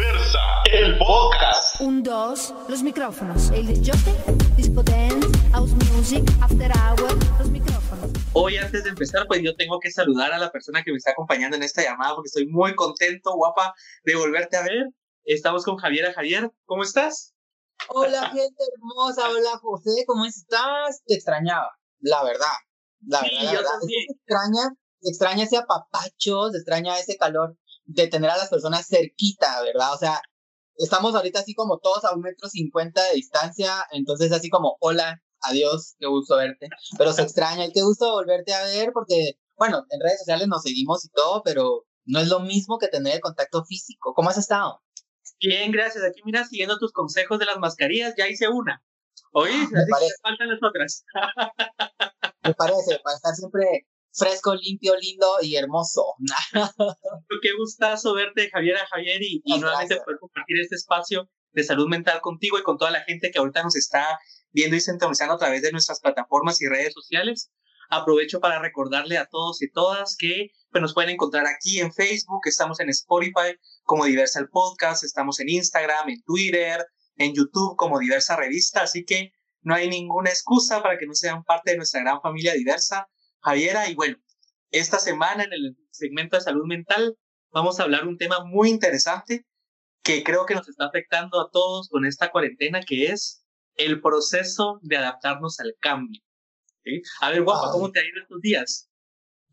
Diversa, el podcast. Un, dos, los micrófonos. El disjockey, disco dance, house music, after hour, los micrófonos. Hoy antes de empezar, pues yo tengo que saludar a la persona que me está acompañando en esta llamada porque estoy muy contento, guapa, de volverte a ver. Estamos con Javiera. Javier, ¿cómo estás? Hola, gente hermosa. Hola, José. ¿Cómo estás? Te extrañaba, la verdad. La Sí, verdad, la yo verdad. también. Se extraña, se extraña ese apapacho, se extraña ese calor de tener a las personas cerquita, ¿verdad? O sea, estamos ahorita así como todos a un metro cincuenta de distancia, entonces así como, hola, adiós, qué gusto verte. Pero se extraña y qué gusto volverte a ver porque, bueno, en redes sociales nos seguimos y todo, pero no es lo mismo que tener el contacto físico. ¿Cómo has estado? Bien, gracias. Aquí mira, siguiendo tus consejos de las mascarillas, ya hice una. Oye, Me así que faltan las otras. Me parece, para estar siempre fresco, limpio, lindo y hermoso. Qué gustazo verte, Javiera, Javier, y, y nuevamente poder compartir este espacio de salud mental contigo y con toda la gente que ahorita nos está viendo y sintonizando a través de nuestras plataformas y redes sociales. Aprovecho para recordarle a todos y todas que pues, nos pueden encontrar aquí en Facebook, estamos en Spotify como Diversa el Podcast, estamos en Instagram, en Twitter, en YouTube como Diversa Revista, así que no hay ninguna excusa para que no sean parte de nuestra gran familia diversa. Javiera, y bueno, esta semana en el segmento de salud mental vamos a hablar un tema muy interesante que creo que nos está afectando a todos con esta cuarentena, que es el proceso de adaptarnos al cambio. ¿sí? A ver, guapa. ¿cómo te ha ido estos días?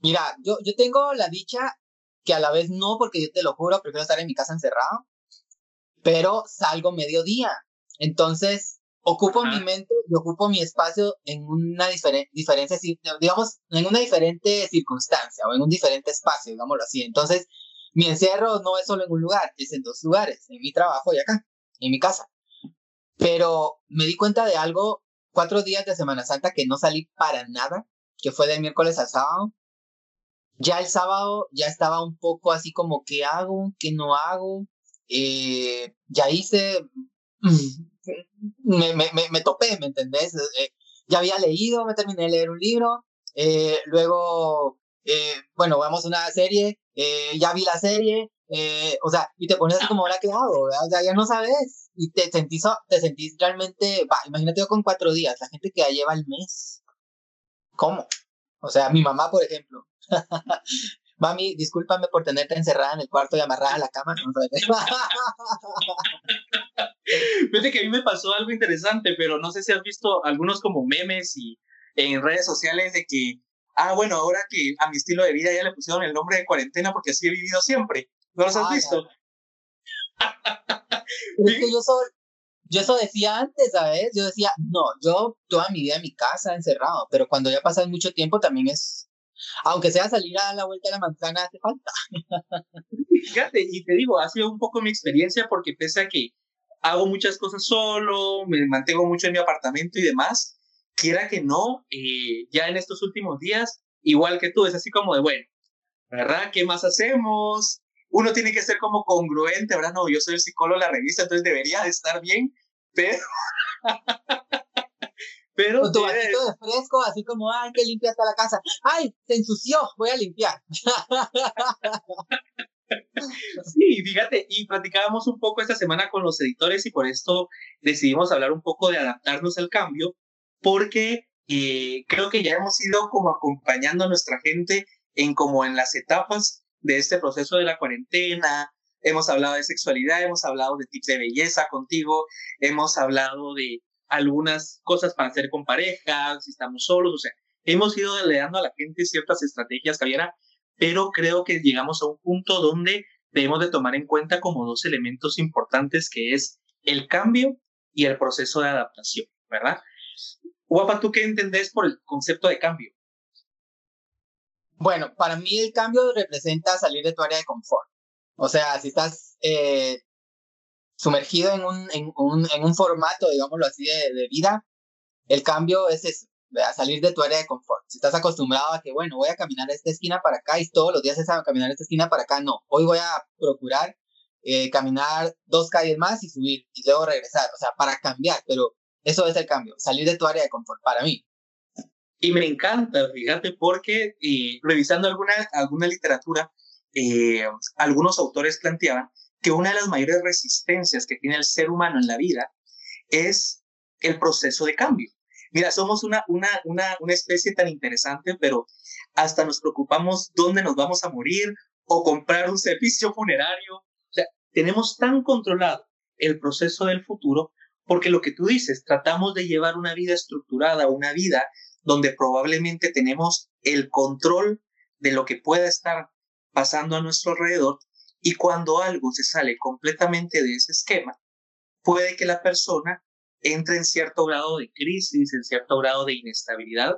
Mira, yo, yo tengo la dicha que a la vez no, porque yo te lo juro, prefiero estar en mi casa encerrado, pero salgo mediodía. Entonces, ocupo Ajá. mi mente y ocupo mi espacio en una diferente, diferencia, ci- digamos, en una diferente circunstancia o en un diferente espacio, digámoslo así. Entonces, mi encierro no es solo en un lugar, es en dos lugares, en mi trabajo y acá, en mi casa. Pero me di cuenta de algo cuatro días de Semana Santa que no salí para nada, que fue del miércoles al sábado. Ya el sábado ya estaba un poco así como, ¿qué hago? ¿Qué no hago? Eh, ya hice, me, me, me, topé, ¿me entendés? Eh, ya había leído, me terminé de leer un libro, eh, luego, eh, bueno, vamos a una serie, eh, ya vi la serie, eh, o sea, y te pones como, ¿ahora qué hago? ¿verdad? Ya, no sabes, y te sentís, te sentís realmente, imagínate yo con cuatro días, la gente que ya lleva el mes, ¿cómo? O sea, mi mamá, por ejemplo, mami, discúlpame por tenerte encerrada en el cuarto y amarrada a la cama, Fíjate que a mí me pasó algo interesante, pero no sé si has visto algunos como memes y en redes sociales de que, ah, bueno, ahora que a mi estilo de vida ya le pusieron el nombre de cuarentena porque así he vivido siempre. ¿No los has Ah, visto? Es que yo soy, yo eso decía antes, ¿sabes? Yo decía, no, yo toda mi vida en mi casa encerrado, pero cuando ya pasas mucho tiempo también es, aunque sea salir a la vuelta a la manzana, hace falta. Fíjate, y te digo, ha sido un poco mi experiencia porque pese a que hago muchas cosas solo, me mantengo mucho en mi apartamento y demás, quiera que no, eh, ya en estos últimos días, igual que tú, es así como de, bueno, ¿verdad? ¿Qué más hacemos? Uno tiene que ser como congruente, ¿verdad? No, yo soy el psicólogo de la revista, entonces debería de estar bien, pero... pero Con tu vasito de fresco, así como, ay, que limpia está la casa. Ay, se ensució, voy a limpiar. Sí, fíjate, y platicábamos un poco esta semana con los editores y por esto decidimos hablar un poco de adaptarnos al cambio, porque eh, creo que ya hemos ido como acompañando a nuestra gente en como en las etapas de este proceso de la cuarentena. Hemos hablado de sexualidad, hemos hablado de tips de belleza contigo, hemos hablado de algunas cosas para hacer con parejas, si estamos solos, o sea, hemos ido le dando a la gente ciertas estrategias, Javiera, pero creo que llegamos a un punto donde debemos de tomar en cuenta como dos elementos importantes que es el cambio y el proceso de adaptación, ¿verdad? Guapa, ¿tú qué entendés por el concepto de cambio? Bueno, para mí el cambio representa salir de tu área de confort. O sea, si estás eh, sumergido en un, en, un, en un formato, digámoslo así, de, de vida, el cambio es eso, salir de tu área de confort. Si estás acostumbrado a que, bueno, voy a caminar a esta esquina para acá y todos los días es a caminar a esta esquina para acá, no. Hoy voy a procurar eh, caminar dos calles más y subir y luego regresar. O sea, para cambiar, pero eso es el cambio, salir de tu área de confort para mí. Y me encanta, fíjate, porque revisando alguna, alguna literatura, eh, algunos autores planteaban que una de las mayores resistencias que tiene el ser humano en la vida es el proceso de cambio. Mira, somos una, una, una, una especie tan interesante, pero hasta nos preocupamos dónde nos vamos a morir o comprar un servicio funerario. O sea, tenemos tan controlado el proceso del futuro porque lo que tú dices, tratamos de llevar una vida estructurada, una vida donde probablemente tenemos el control de lo que pueda estar pasando a nuestro alrededor y cuando algo se sale completamente de ese esquema, puede que la persona entre en cierto grado de crisis, en cierto grado de inestabilidad.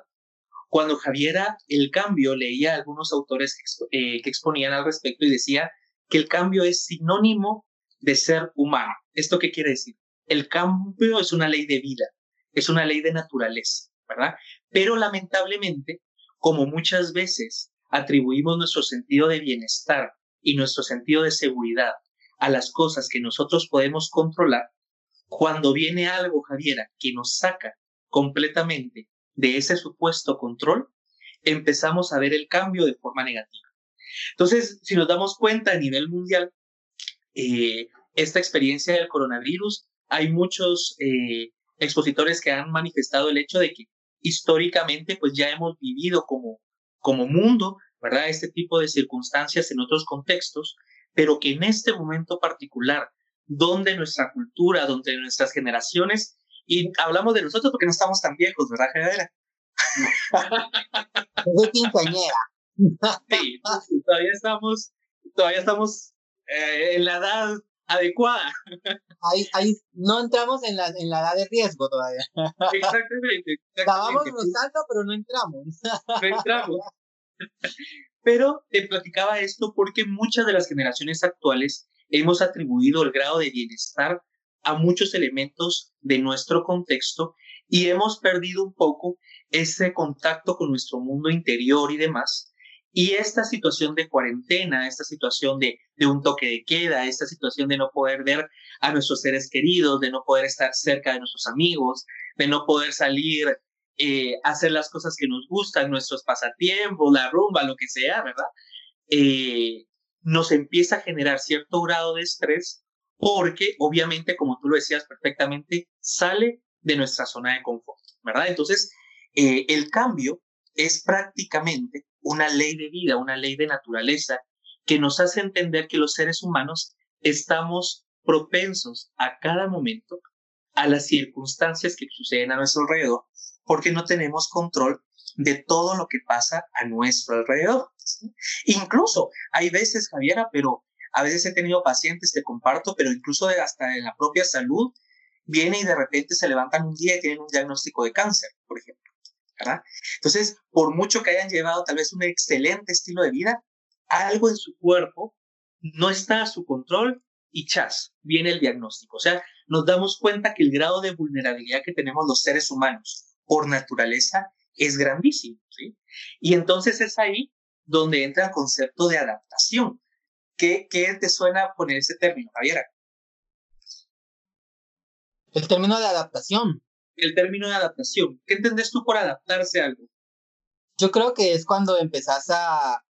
Cuando Javiera el cambio leía a algunos autores eh, que exponían al respecto y decía que el cambio es sinónimo de ser humano. ¿Esto qué quiere decir? El cambio es una ley de vida, es una ley de naturaleza, ¿verdad? Pero lamentablemente, como muchas veces atribuimos nuestro sentido de bienestar y nuestro sentido de seguridad a las cosas que nosotros podemos controlar, cuando viene algo, Javiera, que nos saca completamente de ese supuesto control, empezamos a ver el cambio de forma negativa. Entonces, si nos damos cuenta a nivel mundial, eh, esta experiencia del coronavirus, hay muchos eh, expositores que han manifestado el hecho de que históricamente pues ya hemos vivido como, como mundo, ¿verdad? Este tipo de circunstancias en otros contextos, pero que en este momento particular donde nuestra cultura, donde nuestras generaciones, y hablamos de nosotros porque no estamos tan viejos, ¿verdad, de quinceañera. sí, todavía estamos, todavía estamos eh, en la edad adecuada. Ahí, ahí no entramos en la, en la edad de riesgo todavía. Exactamente. Estábamos rozando, pero no entramos. No entramos. Pero te platicaba esto porque muchas de las generaciones actuales hemos atribuido el grado de bienestar a muchos elementos de nuestro contexto y hemos perdido un poco ese contacto con nuestro mundo interior y demás. Y esta situación de cuarentena, esta situación de, de un toque de queda, esta situación de no poder ver a nuestros seres queridos, de no poder estar cerca de nuestros amigos, de no poder salir eh, hacer las cosas que nos gustan, nuestros pasatiempos, la rumba, lo que sea, ¿verdad? Eh, nos empieza a generar cierto grado de estrés porque obviamente, como tú lo decías perfectamente, sale de nuestra zona de confort, ¿verdad? Entonces, eh, el cambio es prácticamente una ley de vida, una ley de naturaleza que nos hace entender que los seres humanos estamos propensos a cada momento a las circunstancias que suceden a nuestro alrededor porque no tenemos control de todo lo que pasa a nuestro alrededor. Incluso hay veces, Javiera, pero a veces he tenido pacientes, te comparto, pero incluso hasta en la propia salud, viene y de repente se levantan un día y tienen un diagnóstico de cáncer, por ejemplo. ¿verdad? Entonces, por mucho que hayan llevado tal vez un excelente estilo de vida, algo en su cuerpo no está a su control y chas, viene el diagnóstico. O sea, nos damos cuenta que el grado de vulnerabilidad que tenemos los seres humanos por naturaleza es grandísimo. ¿sí? Y entonces es ahí donde entra el concepto de adaptación. ¿Qué, qué te suena poner ese término, Javiera? El término de adaptación. El término de adaptación. ¿Qué entendés tú por adaptarse a algo? Yo creo que es cuando empezás a,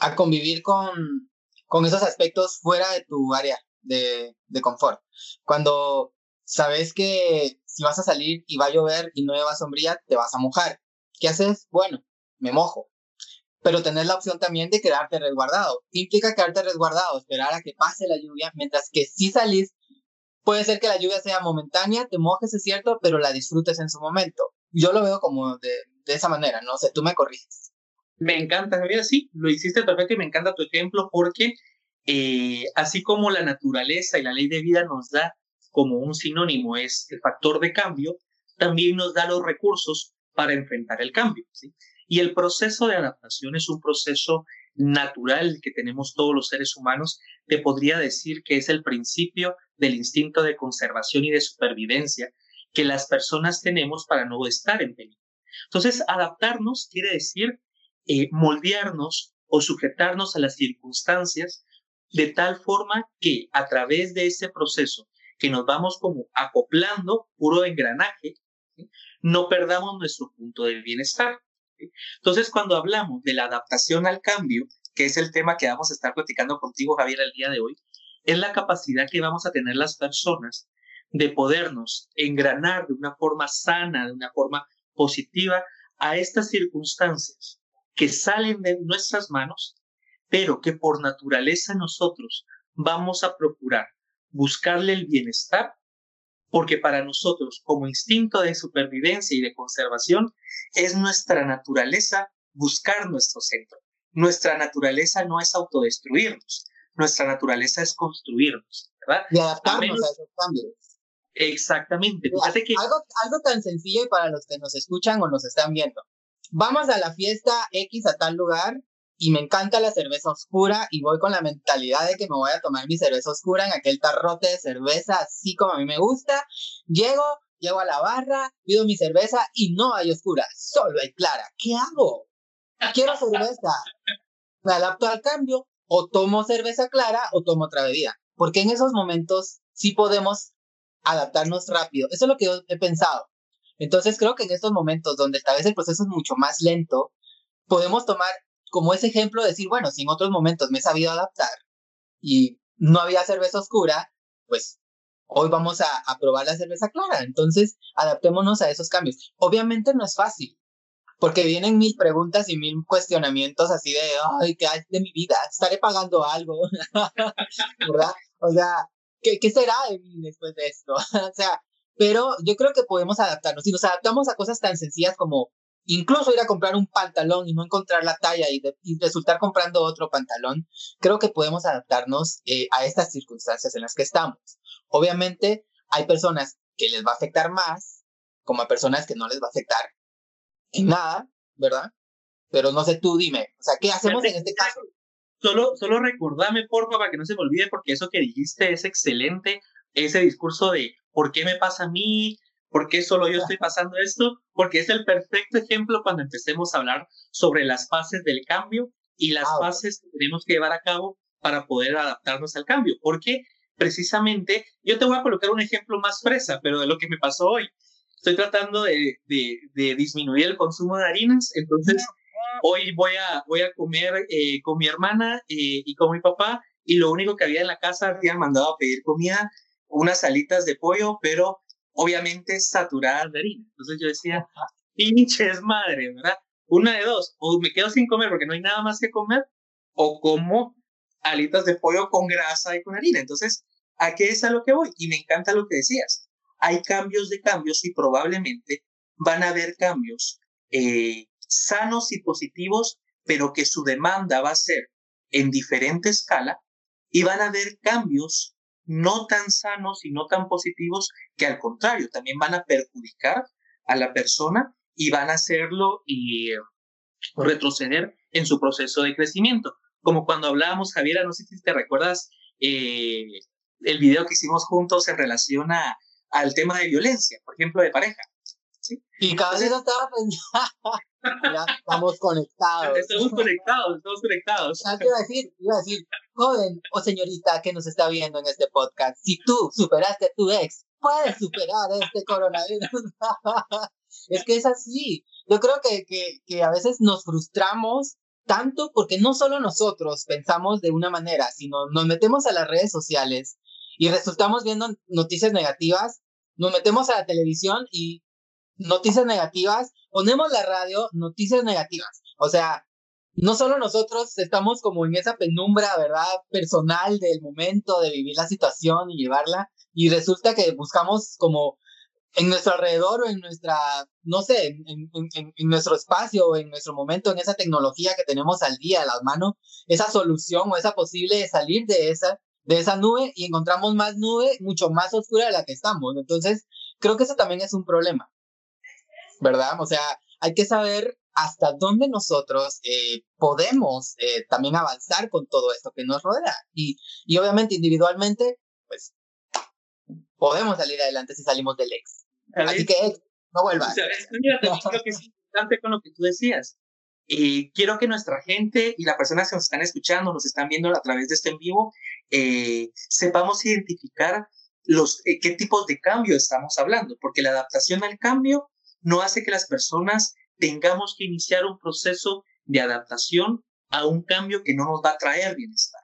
a convivir con, con esos aspectos fuera de tu área de, de confort. Cuando sabes que si vas a salir y va a llover y no llevas sombría, te vas a mojar. ¿Qué haces? Bueno, me mojo. Pero tener la opción también de quedarte resguardado. ¿Qué implica quedarte resguardado? Esperar a que pase la lluvia, mientras que si salís, puede ser que la lluvia sea momentánea, te mojes, es cierto, pero la disfrutes en su momento. Yo lo veo como de, esa manera, no sé, tú me corriges. Me encanta, Javier, sí, lo hiciste perfecto y me encanta tu ejemplo porque eh, así como la naturaleza y la ley de vida nos da como un sinónimo es el factor de cambio, también nos da los recursos para enfrentar el cambio. Y el proceso de adaptación es un proceso natural que tenemos todos los seres humanos. Te podría decir que es el principio del instinto de conservación y de supervivencia que las personas tenemos para no estar en peligro. Entonces, adaptarnos quiere decir eh, moldearnos o sujetarnos a las circunstancias de tal forma que a través de ese proceso que nos vamos como acoplando, puro engranaje, no perdamos nuestro punto de bienestar. Entonces, cuando hablamos de la adaptación al cambio, que es el tema que vamos a estar platicando contigo, Javier, el día de hoy, es la capacidad que vamos a tener las personas de podernos engranar de una forma sana, de una forma positiva a estas circunstancias que salen de nuestras manos, pero que por naturaleza nosotros vamos a procurar buscarle el bienestar, porque para nosotros, como instinto de supervivencia y de conservación, es nuestra naturaleza buscar nuestro centro. Nuestra naturaleza no es autodestruirnos, nuestra naturaleza es construirnos, ¿verdad? Y adaptarnos a, esos cambios. Exactamente. algo, algo tan sencillo y para los que nos escuchan o nos están viendo. Vamos a la fiesta X a tal lugar y me encanta la cerveza oscura y voy con la mentalidad de que me voy a tomar mi cerveza oscura en aquel tarrote de cerveza así como a mí me gusta. Llego, llego a la barra, pido mi cerveza y no hay oscura, solo hay clara. ¿Qué hago? Quiero cerveza. Me adapto al cambio, o tomo cerveza clara o tomo otra bebida. Porque en esos momentos sí podemos adaptarnos rápido. Eso es lo que yo he pensado. Entonces creo que en estos momentos donde tal vez el proceso es mucho más lento, podemos tomar como ese ejemplo de decir, bueno, si en otros momentos me he sabido adaptar y no había cerveza oscura, pues hoy vamos a, probar la cerveza clara. Entonces, adaptémonos a esos cambios. Obviamente no es fácil, porque vienen mil preguntas y mil cuestionamientos así de, ay, ¿qué hay de mi vida? ¿Estaré pagando algo? ¿Verdad? O sea, ¿qué, ¿qué será de mí después de esto? o sea, pero yo creo que podemos adaptarnos. Si nos adaptamos a cosas tan sencillas como incluso ir a comprar un pantalón y no encontrar la talla y, resultar comprando otro pantalón, creo que podemos adaptarnos eh, a estas circunstancias en las que estamos. Obviamente hay personas que les va a afectar más, como a personas que no les va a afectar en nada, ¿verdad? Pero no sé, tú dime, ¿qué hacemos en este caso? Solo, solo recordame, por para que no se me olvide, porque eso que dijiste es excelente, ese discurso de ¿por qué me pasa a mí? ¿Por qué solo yo estoy pasando esto? Porque es el perfecto ejemplo cuando empecemos a hablar sobre las fases del cambio y las ah, fases que tenemos que llevar a cabo para poder adaptarnos al cambio. Porque precisamente, yo te voy a colocar un ejemplo más fresa, pero de lo que me pasó hoy. Estoy tratando de, de, disminuir el consumo de harinas, entonces hoy voy a, voy a comer eh, con mi hermana eh, y con mi papá y lo único que había en la casa habían mandado a pedir comida, unas alitas de pollo, pero obviamente saturadas de harina. Entonces yo decía, pinches madre, ¿verdad? Una de dos, o me quedo sin comer porque no hay nada más que comer, o como alitas de pollo con grasa y con harina. Entonces, ¿a qué es a lo que voy? Y me encanta lo que decías. Hay cambios de cambios y probablemente van a haber cambios eh, sanos y positivos, pero que su demanda va a ser en diferente escala y van a haber cambios no tan sanos y no tan positivos que al contrario también van a perjudicar a la persona y van a hacerlo y retroceder en su proceso de crecimiento. Como cuando hablábamos, Javiera, no sé si te recuerdas eh, el video que hicimos juntos en relación a, al tema de violencia, por ejemplo, de pareja. ¿sí? Y cada vez estaba pensando, ya estamos conectados. Estamos conectados, estamos conectados. ¿Sabes qué iba a decir? Iba a decir, joven o señorita que nos está viendo en este podcast, si tú superaste a tu ex, puedes superar este coronavirus. es que es así. Yo creo que, que, que a veces nos frustramos tanto porque no solo nosotros pensamos de una manera, sino nos metemos a las redes sociales y resultamos viendo noticias negativas, nos metemos a la televisión y noticias negativas, ponemos la radio, noticias negativas. O sea, no solo nosotros estamos como en esa penumbra, ¿verdad? Personal del momento de vivir la situación y llevarla, y resulta que buscamos como en nuestro alrededor o en nuestra, no sé, en, nuestro espacio o en nuestro momento, en esa tecnología que tenemos al día a la mano, esa solución o esa posible salir de esa, de esa nube y encontramos más nube mucho más oscura de la que estamos. Entonces, creo que eso también es un problema. ¿verdad? O sea, hay que saber hasta dónde nosotros eh, podemos eh, también avanzar con todo esto que nos rodea. Y, y obviamente individualmente, pues podemos salir adelante si salimos del ex. Así que ex, no vuelvas. creo que es importante con lo que tú decías. Eh, quiero que nuestra gente y las personas que nos están escuchando, nos están viendo a través de este en vivo, sepamos identificar los, qué tipos de cambio estamos hablando, porque la adaptación al cambio no hace que las personas tengamos que iniciar un proceso de adaptación a un cambio que no nos va a traer bienestar,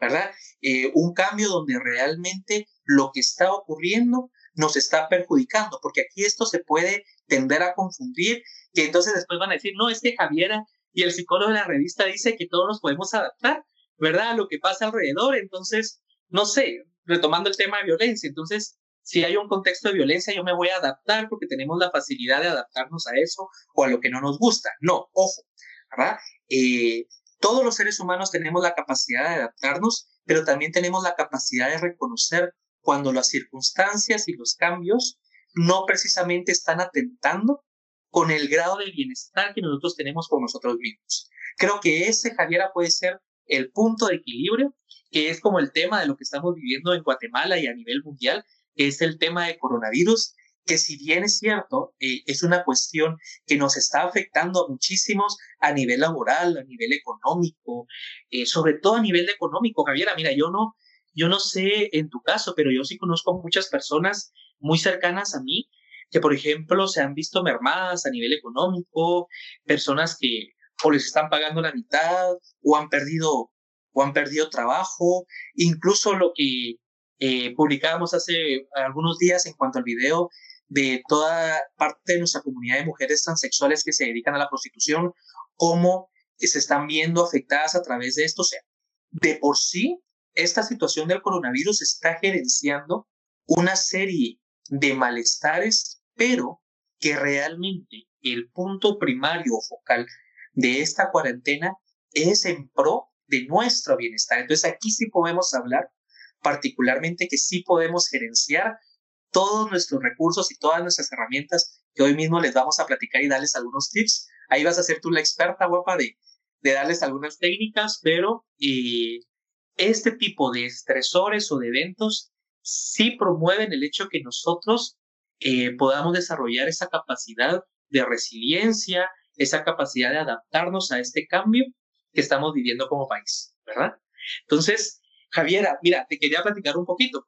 ¿verdad? Eh, un cambio donde realmente lo que está ocurriendo nos está perjudicando, porque aquí esto se puede tender a confundir, que entonces después van a decir, no, es que Javiera y el psicólogo de la revista dice que todos nos podemos adaptar, ¿verdad? A lo que pasa alrededor, entonces, no sé, retomando el tema de violencia, entonces, si hay un contexto de violencia, yo me voy a adaptar porque tenemos la facilidad de adaptarnos a eso o a lo que no nos gusta. No, ojo, ¿verdad? Eh, todos los seres humanos tenemos la capacidad de adaptarnos, pero también tenemos la capacidad de reconocer cuando las circunstancias y los cambios no precisamente están atentando con el grado de bienestar que nosotros tenemos con nosotros mismos. Creo que ese, Javiera, puede ser el punto de equilibrio, que es como el tema de lo que estamos viviendo en Guatemala y a nivel mundial, es el tema de coronavirus, que si bien es cierto, eh, es una cuestión que nos está afectando a muchísimos a nivel laboral, a nivel económico, eh, sobre todo a nivel económico, Javiera, mira, yo no, yo no sé en tu caso, pero yo sí conozco muchas personas muy cercanas a mí que, por ejemplo, se han visto mermadas a nivel económico, personas que o les están pagando la mitad o han perdido o han perdido trabajo, incluso lo que eh, publicábamos hace algunos días en cuanto al video de toda parte de nuestra comunidad de mujeres transexuales que se dedican a la prostitución, cómo se están viendo afectadas a través de esto. O sea, de por sí, esta situación del coronavirus está gerenciando una serie de malestares, pero que realmente el punto primario o focal de esta cuarentena es en pro de nuestro bienestar. Entonces aquí sí podemos hablar particularmente que sí podemos gerenciar todos nuestros recursos y todas nuestras herramientas que hoy mismo les vamos a platicar y darles algunos tips. Ahí vas a ser tú la experta, guapa, de, de darles algunas técnicas, pero eh, este tipo de estresores o de eventos sí promueven el hecho que nosotros eh, podamos desarrollar esa capacidad de resiliencia, esa capacidad de adaptarnos a este cambio que estamos viviendo como país, ¿verdad? Entonces, Javiera, mira, te quería platicar un poquito.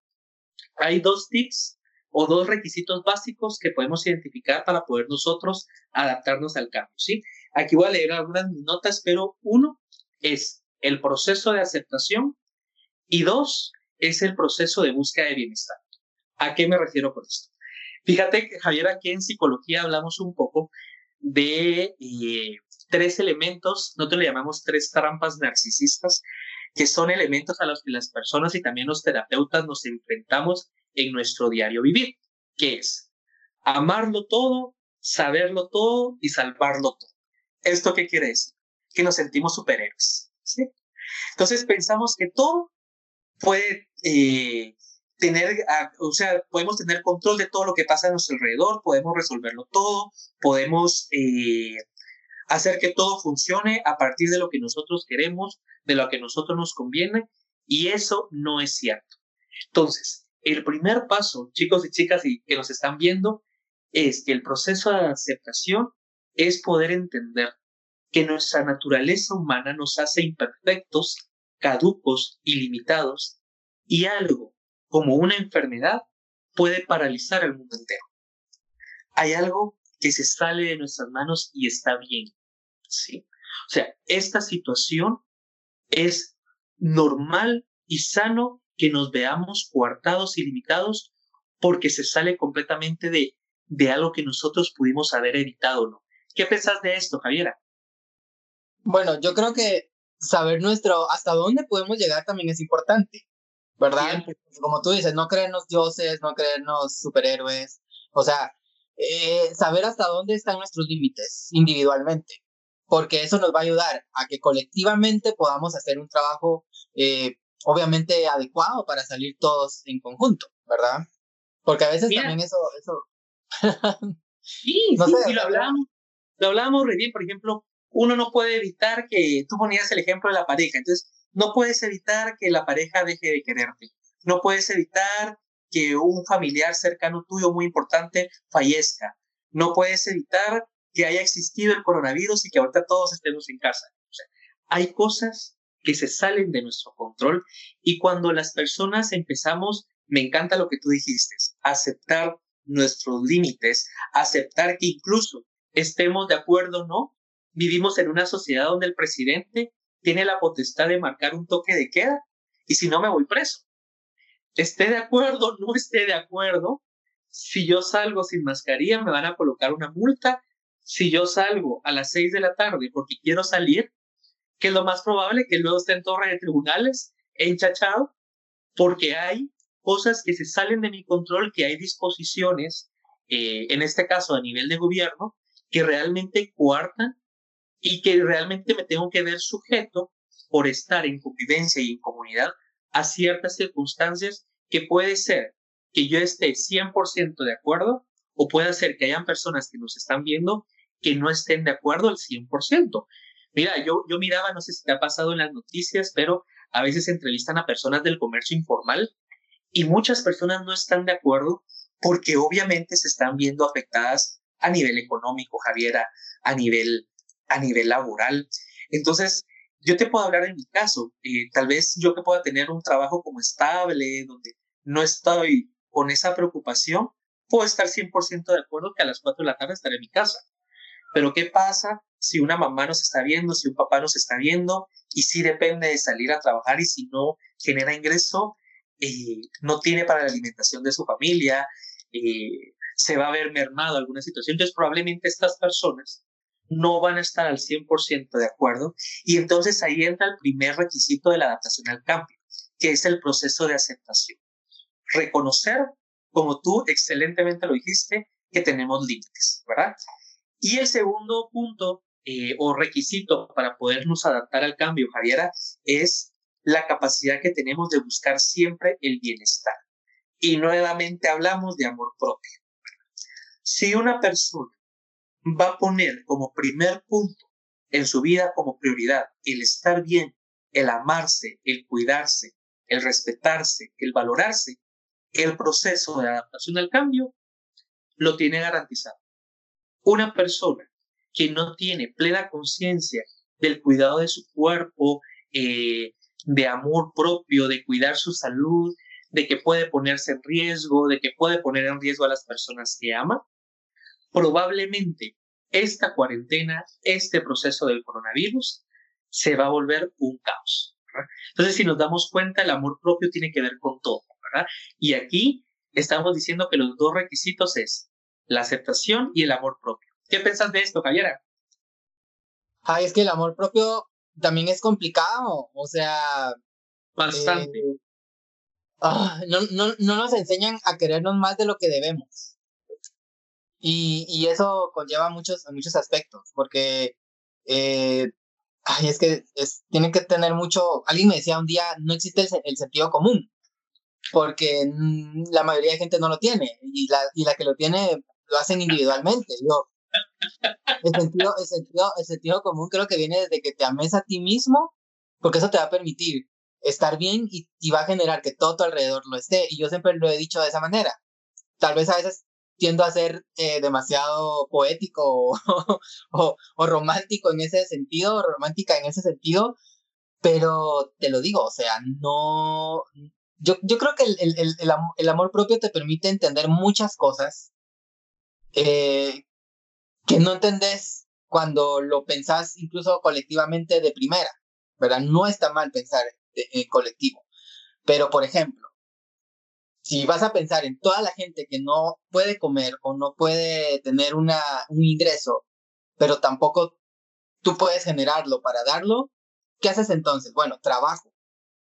Hay dos tips o dos requisitos básicos que podemos identificar para poder nosotros adaptarnos al cambio, ¿sí? Aquí voy a leer algunas notas, pero uno es el proceso de aceptación y dos es el proceso de búsqueda de bienestar. ¿A qué me refiero con esto? Fíjate, Javier, aquí en psicología hablamos un poco de eh, tres elementos, nosotros le llamamos tres trampas narcisistas, que son elementos a los que las personas y también los terapeutas nos enfrentamos en nuestro diario vivir, que es amarlo todo, saberlo todo y salvarlo todo. ¿Esto qué quiere decir? Que nos sentimos superhéroes. ¿sí? Entonces pensamos que todo puede eh, tener, o sea, podemos tener control de todo lo que pasa a nuestro alrededor, podemos resolverlo todo, podemos eh, hacer que todo funcione a partir de lo que nosotros queremos, de lo que a nosotros nos conviene, y eso no es cierto. Entonces, el primer paso, chicos y chicas y que nos están viendo, es que el proceso de aceptación es poder entender que nuestra naturaleza humana nos hace imperfectos, caducos y limitados, y algo como una enfermedad puede paralizar al mundo entero. Hay algo que se sale de nuestras manos y está bien. ¿Sí? O sea, esta situación es normal y sano que nos veamos coartados y limitados porque se sale completamente de, de algo que nosotros pudimos haber evitado, ¿no? ¿Qué pensás de esto, Javiera? Bueno, yo creo que saber nuestro hasta dónde podemos llegar también es importante, ¿verdad? Como tú dices, no creernos dioses, no creernos superhéroes, o sea, eh, saber hasta dónde están nuestros límites individualmente, porque eso nos va a ayudar a que colectivamente podamos hacer un trabajo eh, obviamente adecuado para salir todos en conjunto, ¿verdad? Porque a veces también eso... eso... sí, no sí, lo hablamos, lo hablamos re bien, por ejemplo, uno no puede evitar que, tú ponías el ejemplo de la pareja, entonces no puedes evitar que la pareja deje de quererte, no puedes evitar que un familiar cercano tuyo muy importante fallezca, no puedes evitar que haya existido el coronavirus y que ahorita todos estemos en casa. Hay cosas que se salen de nuestro control y cuando las personas empezamos, me encanta lo que tú dijiste, aceptar nuestros límites, aceptar que incluso estemos de acuerdo o no, vivimos en una sociedad donde el presidente tiene la potestad de marcar un toque de queda y si no me voy preso. Esté de acuerdo, no esté de acuerdo, si yo salgo sin mascarilla me van a colocar una multa. Si yo salgo a las seis de la tarde porque quiero salir, que es lo más probable que luego esté en torre de tribunales, enchachado, porque hay cosas que se salen de mi control, que hay disposiciones, eh, en este caso a nivel de gobierno, que realmente coartan y que realmente me tengo que ver sujeto por estar en convivencia y en comunidad a ciertas circunstancias que puede ser que yo esté 100% de acuerdo o puede ser que hayan personas que nos están viendo que no estén de acuerdo al 100%. Mira, yo, yo miraba, no sé si te ha pasado en las noticias, pero a veces entrevistan a personas del comercio informal y muchas personas no están de acuerdo porque obviamente se están viendo afectadas a nivel económico, Javiera, a nivel, a nivel laboral. Entonces, yo te puedo hablar en mi caso, eh, tal vez yo que pueda tener un trabajo como estable, donde no estoy con esa preocupación, puedo estar 100% de acuerdo que a las 4 de la tarde estaré en mi casa. Pero ¿qué pasa si una mamá nos está viendo, si un papá nos está viendo y si depende de salir a trabajar y si no genera ingreso, eh, no tiene para la alimentación de su familia, eh, se va a ver mermado alguna situación. Entonces probablemente estas personas no van a estar al 100% de acuerdo y entonces ahí entra el primer requisito de la adaptación al cambio, que es el proceso de aceptación. Reconocer, como tú excelentemente lo dijiste, que tenemos límites, ¿verdad? Y el segundo punto eh, o requisito para podernos adaptar al cambio, Javiera, es la capacidad que tenemos de buscar siempre el bienestar. Y nuevamente hablamos de amor propio. Si una persona va a poner como primer punto en su vida como prioridad el estar bien, el amarse, el cuidarse, el respetarse, el valorarse, el proceso de adaptación al cambio lo tiene garantizado. Una persona que no tiene plena conciencia del cuidado de su cuerpo, eh, de amor propio, de cuidar su salud, de que puede ponerse en riesgo, de que puede poner en riesgo a las personas que ama, probablemente esta cuarentena, este proceso del coronavirus, se va a volver un caos. Entonces, si nos damos cuenta, el amor propio tiene que ver con todo, ¿verdad? Y aquí estamos diciendo que los dos requisitos es la aceptación y el amor propio. ¿Qué piensas de esto, Cayera? Ay, es que el amor propio también es complicado, o sea... Bastante. Eh, ah, no, no, no nos enseñan a querernos más de lo que debemos. Y, y eso conlleva muchos, muchos aspectos, porque eh, ay, es que es, tienen que tener mucho, alguien me decía un día, no existe el, sentido común, porque la mayoría de gente no lo tiene, y la, y la que lo tiene lo hacen individualmente. Yo, el sentido, el, sentido, el sentido común creo que viene desde que te ames a ti mismo, porque eso te va a permitir estar bien y, va a generar que todo tu alrededor lo esté. Y yo siempre lo he dicho de esa manera. Tal vez a veces tiendo a ser eh, demasiado poético o, o, romántico en ese sentido, romántica en ese sentido, pero te lo digo, o sea, no... Yo, creo que el amor propio te permite entender muchas cosas eh, que no entendés cuando lo pensás incluso colectivamente de primera, ¿verdad? No está mal pensar en colectivo, pero por ejemplo, si vas a pensar en toda la gente que no puede comer o no puede tener una, un ingreso, pero tampoco tú puedes generarlo para darlo, ¿qué haces entonces? Bueno, trabajo.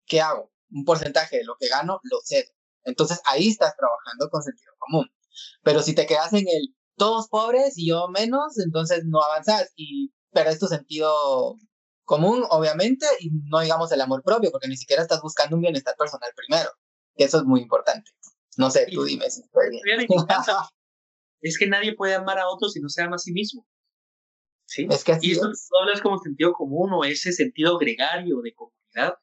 ¿Qué hago? Un porcentaje de lo que gano lo cedo. Entonces ahí estás trabajando con sentido común. Pero si te quedas en el todos pobres y yo menos, entonces no avanzas y pero tu sentido común, obviamente, y no digamos el amor propio, porque ni siquiera estás buscando un bienestar personal primero que eso es muy importante. No sé, tú dime si Es que nadie puede amar a otros si no se ama a sí mismo. ¿Sí? Es que y eso no hablas como sentido común o ese sentido gregario de comunidad.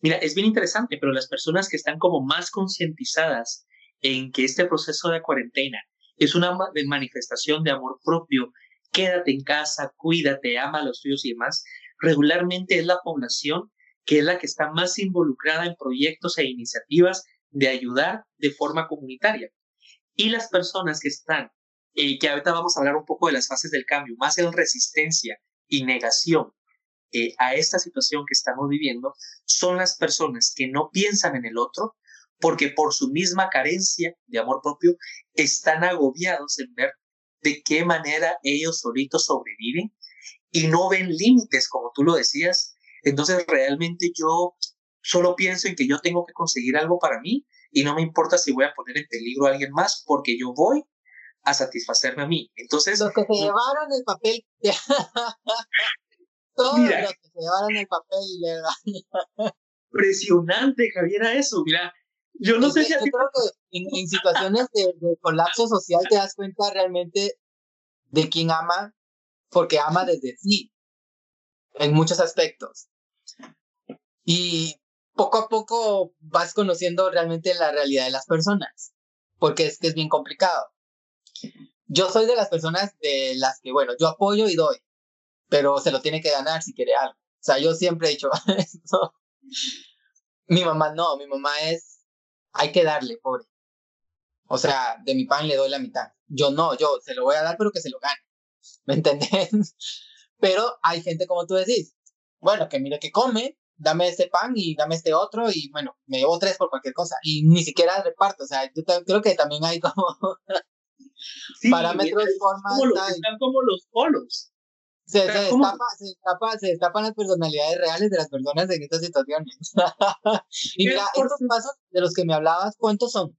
Mira, es bien interesante, pero las personas que están como más concientizadas en que este proceso de cuarentena es una manifestación de amor propio, quédate en casa, cuídate, ama a los tuyos y demás, regularmente es la población que es la que está más involucrada en proyectos e iniciativas de ayudar de forma comunitaria. Y las personas que están, eh, que ahorita vamos a hablar un poco de las fases del cambio, más en resistencia y negación, eh, a esta situación que estamos viviendo son las personas que no piensan en el otro porque por su misma carencia de amor propio están agobiados en ver de qué manera ellos solitos sobreviven y no ven límites, como tú lo decías. Entonces realmente yo solo pienso en que yo tengo que conseguir algo para mí y no me importa si voy a poner en peligro a alguien más porque yo voy a satisfacerme a mí. Entonces... Los que se llevaron el papel... Todos los que se llevaron el papel Impresionante, Javier, eso. Mira, yo no sé si... Yo creo que en, situaciones de, colapso social te das cuenta realmente de quién ama, porque ama desde sí, en muchos aspectos. Y poco a poco vas conociendo realmente la realidad de las personas, porque es que es bien complicado. Yo soy de las personas de las que, bueno, yo apoyo y doy, pero se lo tiene que ganar si quiere algo. O sea, yo siempre he dicho eso. Mi mamá no, mi mamá es, hay que darle, pobre. O sea, de mi pan le doy la mitad. Yo no, yo se lo voy a dar, pero que se lo gane. ¿Me entendés? Pero hay gente como tú decís, bueno, que mire que come, dame este pan y dame este otro y bueno, me llevo tres por cualquier cosa y ni siquiera reparto, o sea, yo creo que también hay como parámetros, formas. Como los, están como los polos. Se, se, destapa, se, destapa, se, destapan las personalidades reales de las personas en estas situaciones. y mira, estos pasos de los que me hablabas, ¿cuántos son?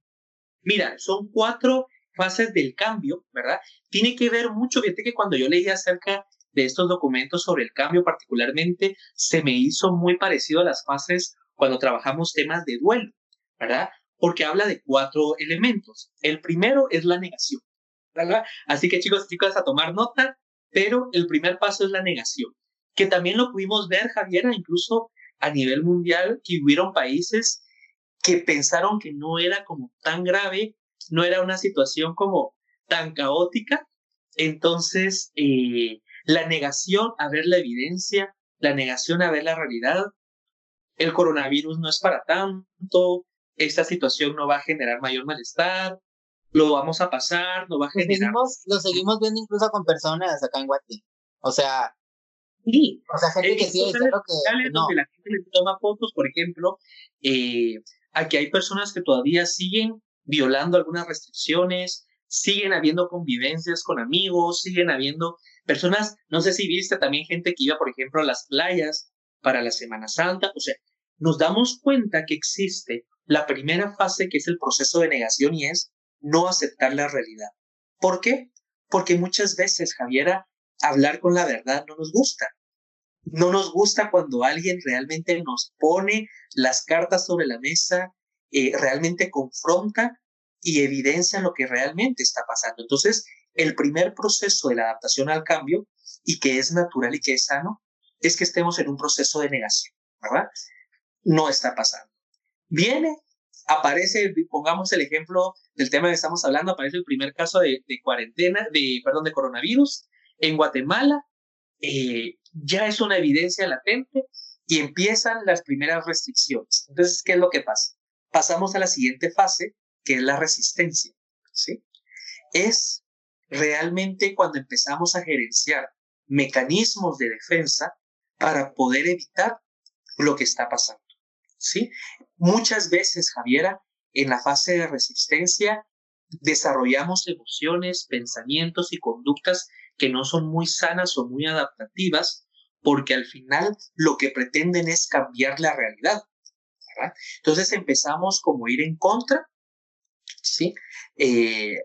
Mira, son cuatro fases del cambio, ¿verdad? Tiene que ver mucho, fíjate que cuando yo leí acerca de estos documentos sobre el cambio particularmente, se me hizo muy parecido a las fases cuando trabajamos temas de duelo, ¿verdad? Porque habla de cuatro elementos. El primero es la negación, ¿verdad? Así que chicos y chicas, a tomar nota, pero el primer paso es la negación, que también lo pudimos ver, Javiera, incluso a nivel mundial, que hubieron países que pensaron que no era como tan grave, no era una situación como tan caótica. Entonces, eh, la negación a ver la evidencia, la negación a ver la realidad, el coronavirus no es para tanto, esta situación no va a generar mayor malestar, lo vamos a pasar, no va a generar. Lo seguimos, viendo incluso con personas acá en Guati. O sea, sí. O sea, gente que sí, lo que, no. la gente le toma fotos, por ejemplo, eh, aquí hay personas que todavía siguen violando algunas restricciones, siguen habiendo convivencias con amigos, siguen habiendo personas, no sé si viste también gente que iba, por ejemplo, a las playas para la Semana Santa, o sea, nos damos cuenta que existe la primera fase que es el proceso de negación y es no aceptar la realidad. ¿Por qué? Porque muchas veces, Javiera, hablar con la verdad no nos gusta. No nos gusta cuando alguien realmente nos pone las cartas sobre la mesa, eh, realmente confronta y evidencia lo que realmente está pasando. Entonces, el primer proceso de la adaptación al cambio y que es natural y que es sano es que estemos en un proceso de negación, ¿verdad? No está pasando. Viene, aparece, pongamos el ejemplo del tema que estamos hablando, aparece el primer caso de, cuarentena, de, perdón, de coronavirus en Guatemala, eh, ya es una evidencia latente y empiezan las primeras restricciones. Entonces, ¿qué es lo que pasa? Pasamos a la siguiente fase, que es la resistencia, ¿sí? Es realmente cuando empezamos a gerenciar mecanismos de defensa para poder evitar lo que está pasando. ¿sí? Muchas veces, Javiera, en la fase de resistencia desarrollamos emociones, pensamientos y conductas que no son muy sanas o muy adaptativas, porque al final lo que pretenden es cambiar la realidad. Entonces empezamos como ir en contra, ¿sí? Eh,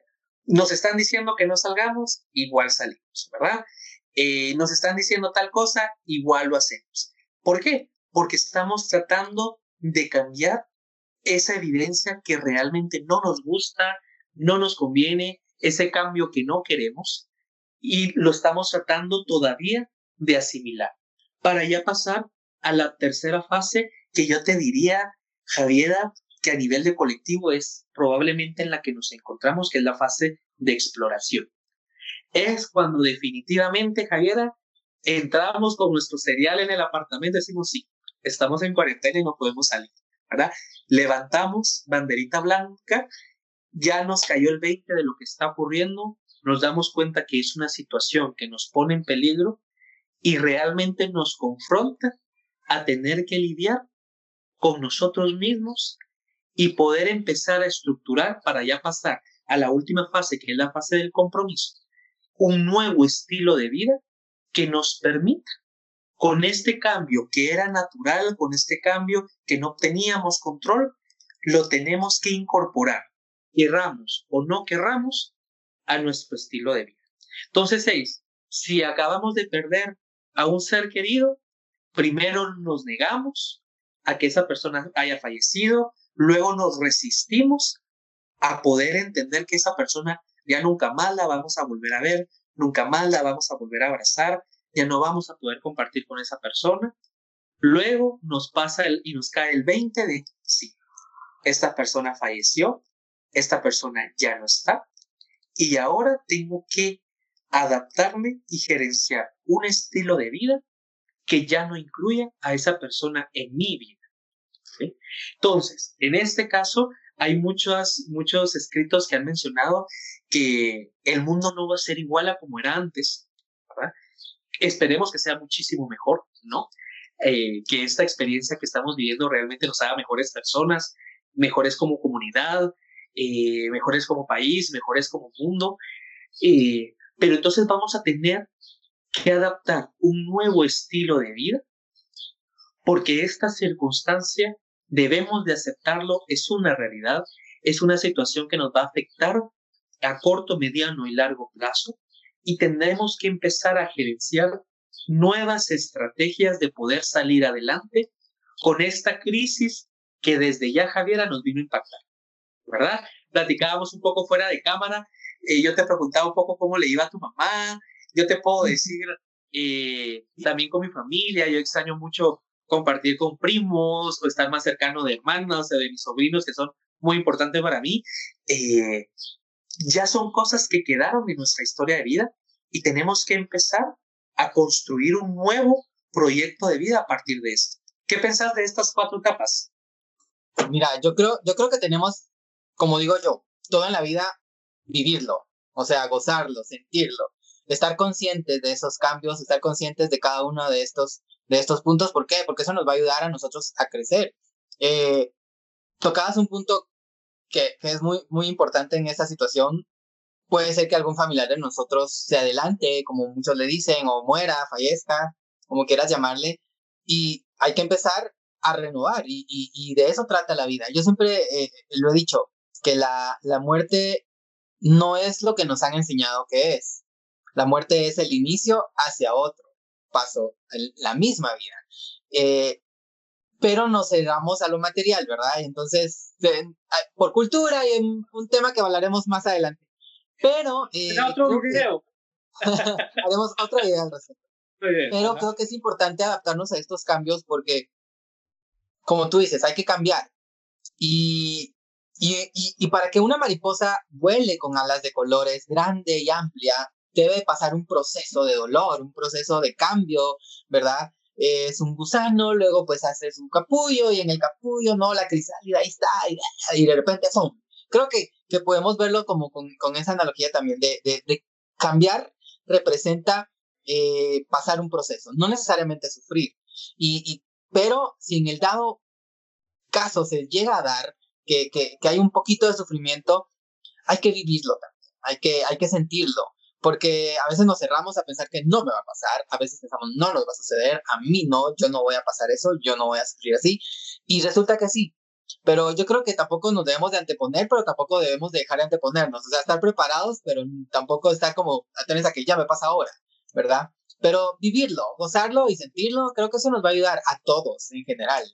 nos están diciendo que no salgamos, igual salimos, ¿verdad? Eh, nos están diciendo tal cosa, igual lo hacemos. ¿Por qué? Porque estamos tratando de cambiar esa evidencia que realmente no nos gusta, no nos conviene, ese cambio que no queremos, y lo estamos tratando todavía de asimilar, para ya pasar a la tercera fase que yo te diría, Javiera, que a nivel de colectivo es probablemente en la que nos encontramos, que es la fase de exploración. Es cuando definitivamente, Javiera, entramos con nuestro cereal en el apartamento y decimos, sí, estamos en cuarentena y no podemos salir, ¿verdad? Levantamos banderita blanca, ya nos cayó el 20 de lo que está ocurriendo, nos damos cuenta que es una situación que nos pone en peligro y realmente nos confronta a tener que lidiar con nosotros mismos y poder empezar a estructurar para ya pasar a la última fase, que es la fase del compromiso, un nuevo estilo de vida que nos permita, con este cambio que era natural, con este cambio que no teníamos control, lo tenemos que incorporar, querramos o no querramos, a nuestro estilo de vida. Entonces, seis, si acabamos de perder a un ser querido, primero nos negamos a que esa persona haya fallecido, luego nos resistimos a poder entender que esa persona ya nunca más la vamos a volver a ver, nunca más la vamos a volver a abrazar, ya no vamos a poder compartir con esa persona. Luego nos pasa el, y nos cae el 20 de, sí, esta persona falleció, esta persona ya no está, y ahora tengo que adaptarme y gerenciar un estilo de vida que ya no incluya a esa persona en mi vida. Entonces, en este caso, hay muchos, muchos escritos que han mencionado que el mundo no va a ser igual a como era antes. Esperemos que sea muchísimo mejor, ¿no? Eh, que esta experiencia que estamos viviendo realmente nos haga mejores personas, mejores como comunidad, eh, mejores como país, mejores como mundo. Eh, pero entonces vamos a tener que adaptar un nuevo estilo de vida porque esta circunstancia debemos de aceptarlo, es una realidad, es una situación que nos va a afectar a corto, mediano y largo plazo y tendremos que empezar a gerenciar nuevas estrategias de poder salir adelante con esta crisis que desde ya Javiera nos vino a impactar, ¿verdad? Platicábamos un poco fuera de cámara, eh, yo te preguntaba un poco cómo le iba a tu mamá, yo te puedo decir eh, también con mi familia, yo extraño mucho compartir con primos o estar más cercano de hermanos o de mis sobrinos que son muy importantes para mí, eh, ya son cosas que quedaron en nuestra historia de vida y tenemos que empezar a construir un nuevo proyecto de vida a partir de esto. ¿Qué pensás de estas cuatro etapas? Mira, yo creo, yo creo que tenemos, como digo yo, todo en la vida vivirlo, o sea, gozarlo, sentirlo, estar conscientes de esos cambios, estar conscientes de cada uno de estos de estos puntos. ¿Por qué? Porque eso nos va a ayudar a nosotros a crecer. Eh, tocabas un punto que, que, es muy, muy importante en esta situación. Puede ser que algún familiar de nosotros se adelante, como muchos le dicen, o muera, fallezca, como quieras llamarle, y hay que empezar a renovar, y, y, y de eso trata la vida. Yo siempre eh, lo he dicho, que la, la muerte no es lo que nos han enseñado que es. La muerte es el inicio hacia otro paso la misma vida. Eh, pero nos cerramos a lo material, ¿verdad? Entonces, por cultura y en un tema que hablaremos más adelante. Pero... Eh, otro video. haremos otra idea al respecto. Pero creo que es importante adaptarnos a estos cambios porque, como tú dices, hay que cambiar. Y, y, y, y para que una mariposa vuele con alas de colores grande y amplia, debe pasar un proceso de dolor, un proceso de cambio, ¿verdad? Es un gusano, luego pues hace su capullo y en el capullo, no, la crisálida ahí está y, de repente, ¡pum! Creo que, que podemos verlo como con, con esa analogía también de, de, de cambiar representa eh, pasar un proceso, no necesariamente sufrir. Y, y, pero si en el dado caso se llega a dar que, que, que hay un poquito de sufrimiento, hay que vivirlo también, hay que, hay que sentirlo, porque a veces nos cerramos a pensar que no me va a pasar, a veces pensamos no nos va a suceder, a mí no, yo no voy a pasar eso, yo no voy a sufrir así, y resulta que sí. Pero yo creo que tampoco nos debemos de anteponer, pero tampoco debemos dejar de anteponernos, o sea, estar preparados, pero tampoco estar como atentos a que ya me pasa ahora, ¿verdad? Pero vivirlo, gozarlo y sentirlo, creo que eso nos va a ayudar a todos en general.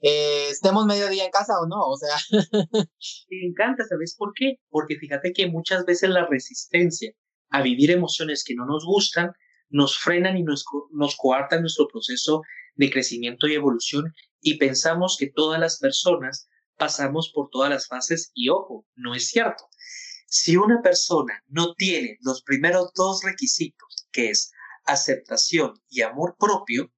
Eh, estemos medio día en casa o no, o sea. Me encanta, ¿sabes por qué? Porque fíjate que muchas veces la resistencia a vivir emociones que no nos gustan, nos frenan y nos, nos coartan nuestro proceso de crecimiento y evolución y pensamos que todas las personas pasamos por todas las fases y ojo, no es cierto. Si una persona no tiene los primeros dos requisitos, que es aceptación y amor propio,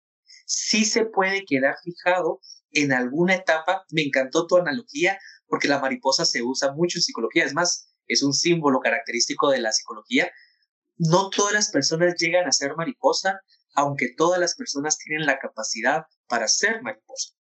sí se puede quedar fijado en alguna etapa. Me encantó tu analogía porque la mariposa se usa mucho en psicología, es más, es un símbolo característico de la psicología no todas las personas llegan a ser mariposa aunque todas las personas tienen la capacidad para ser mariposa.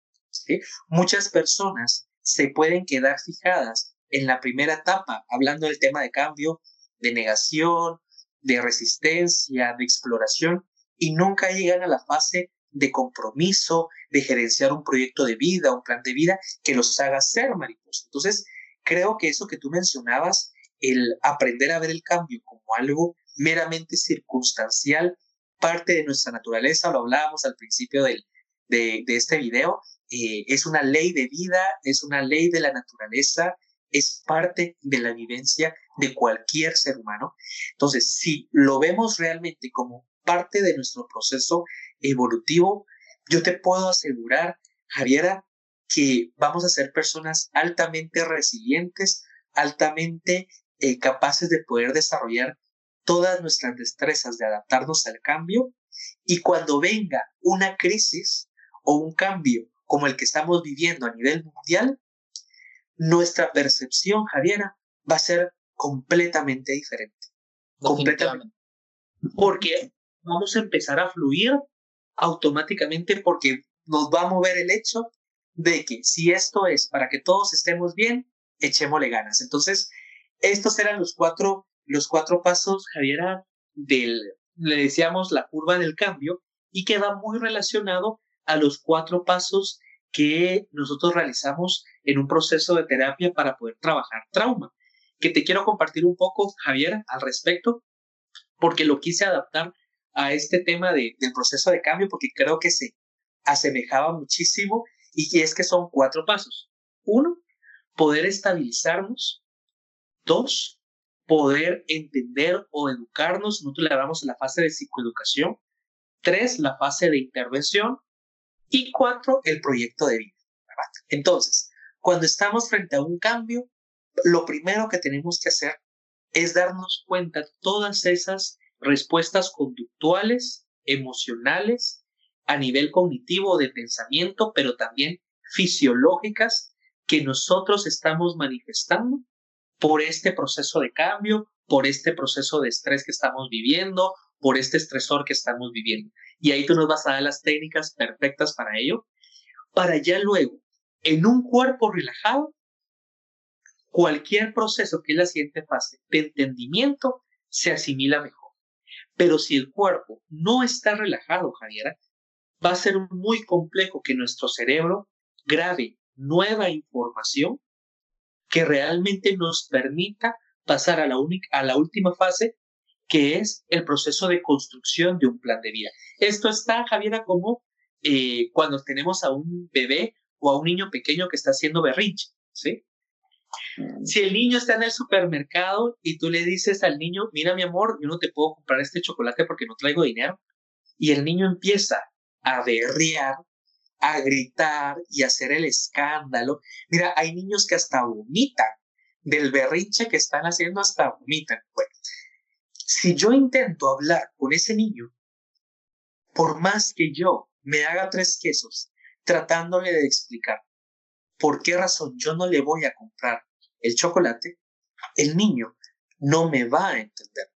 Muchas personas se pueden quedar fijadas en la primera etapa, hablando del tema de cambio, de negación, de resistencia, de exploración, y nunca llegan a la fase de compromiso, de gerenciar un proyecto de vida, un plan de vida que los haga ser mariposa. Entonces, creo que eso que tú mencionabas, el aprender a ver el cambio como algo meramente circunstancial, parte de nuestra naturaleza, lo hablábamos al principio del, de, este video, eh, es una ley de vida, es una ley de la naturaleza, es parte de la vivencia de cualquier ser humano. Entonces, si lo vemos realmente como parte de nuestro proceso evolutivo, yo te puedo asegurar, Javiera, que vamos a ser personas altamente resilientes, altamente eh, capaces de poder desarrollar todas nuestras destrezas de adaptarnos al cambio y cuando venga una crisis o un cambio como el que estamos viviendo a nivel mundial, nuestra percepción, Javiera, va a ser completamente diferente. Completamente. Porque vamos a empezar a fluir automáticamente porque nos va a mover el hecho de que si esto es para que todos estemos bien, echémosle ganas. Entonces, estos eran los cuatro, los cuatro pasos, Javiera, del, le decíamos la curva del cambio y que va muy relacionado a los cuatro pasos que nosotros realizamos en un proceso de terapia para poder trabajar trauma, que te quiero compartir un poco, Javier, al respecto, porque lo quise adaptar a este tema del proceso de cambio, porque creo que se asemejaba muchísimo y es que son cuatro pasos. Uno, poder estabilizarnos. Dos, poder entender o educarnos. Nosotros le hablamos la fase de psicoeducación. Tres, la fase de intervención. Y cuatro, el proyecto de vida. Entonces, cuando estamos frente a un cambio, lo primero que tenemos que hacer es darnos cuenta de todas esas respuestas conductuales, emocionales, a nivel cognitivo de pensamiento, pero también fisiológicas que nosotros estamos manifestando por este proceso de cambio, por este proceso de estrés que estamos viviendo, por este estresor que estamos viviendo. Y ahí tú nos vas a dar las técnicas perfectas para ello, para ya luego, en un cuerpo relajado, cualquier proceso que es la siguiente fase de entendimiento se asimila mejor. Pero si el cuerpo no está relajado, Javiera, va a ser muy complejo que nuestro cerebro grabe nueva información que realmente nos permita pasar a la, única, a la última fase, que es el proceso de construcción de un plan de vida. Esto está, Javiera, como eh, cuando tenemos a un bebé o a un niño pequeño que está haciendo berrinche, ¿sí? Si el niño está en el supermercado y tú le dices al niño, mira mi amor, yo no te puedo comprar este chocolate porque no traigo dinero, y el niño empieza a berrear, a gritar y a hacer el escándalo. Mira, hay niños que hasta vomitan del berrinche que están haciendo, hasta vomitan. Bueno, si yo intento hablar con ese niño, por más que yo me haga tres quesos tratándole de explicar por qué razón yo no le voy a comprar el chocolate, el niño no me va a entender.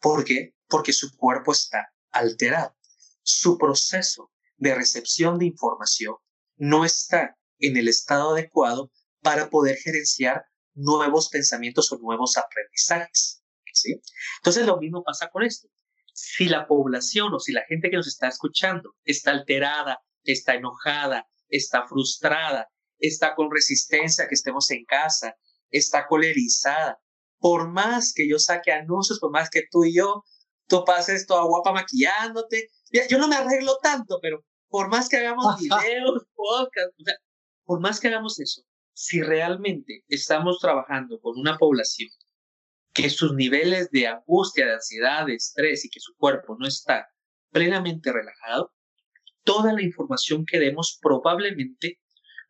¿Por qué? Porque su cuerpo está alterado. Su proceso de recepción de información no está en el estado adecuado para poder gerenciar nuevos pensamientos o nuevos aprendizajes. ¿Sí? Entonces lo mismo pasa con esto. Si la población o si la gente que nos está escuchando está alterada, está enojada, está frustrada, está con resistencia que estemos en casa, está colerizada, por más que yo saque anuncios, por más que tú y yo, tú pases toda guapa maquillándote, yo no me arreglo tanto, pero por más que hagamos videos, podcasts, por más que hagamos eso, si realmente estamos trabajando con una población que sus niveles de angustia, de ansiedad, de estrés y que su cuerpo no está plenamente relajado, toda la información que demos probablemente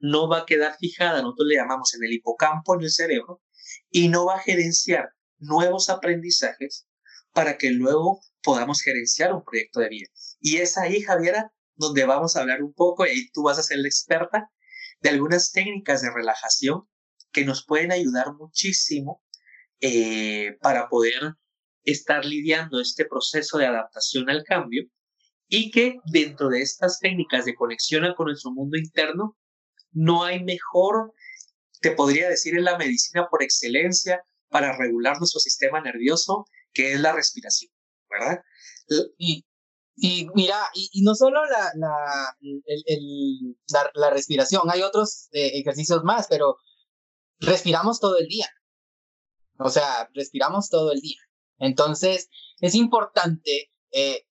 no va a quedar fijada, nosotros le llamamos en el hipocampo, en el cerebro, y no va a gerenciar nuevos aprendizajes para que luego podamos gerenciar un proyecto de vida. Y es ahí, Javiera, donde vamos a hablar un poco, y tú vas a ser la experta, de algunas técnicas de relajación que nos pueden ayudar muchísimo eh, para poder estar lidiando este proceso de adaptación al cambio y que dentro de estas técnicas de conexión con nuestro mundo interno, no hay mejor, te podría decir, en la medicina por excelencia para regular nuestro sistema nervioso, que es la respiración, ¿verdad? Y, mira, y, no solo la, la, la, respiración, hay otros eh, ejercicios más, pero respiramos todo el día. O sea, respiramos todo el día. Entonces, es importante eh,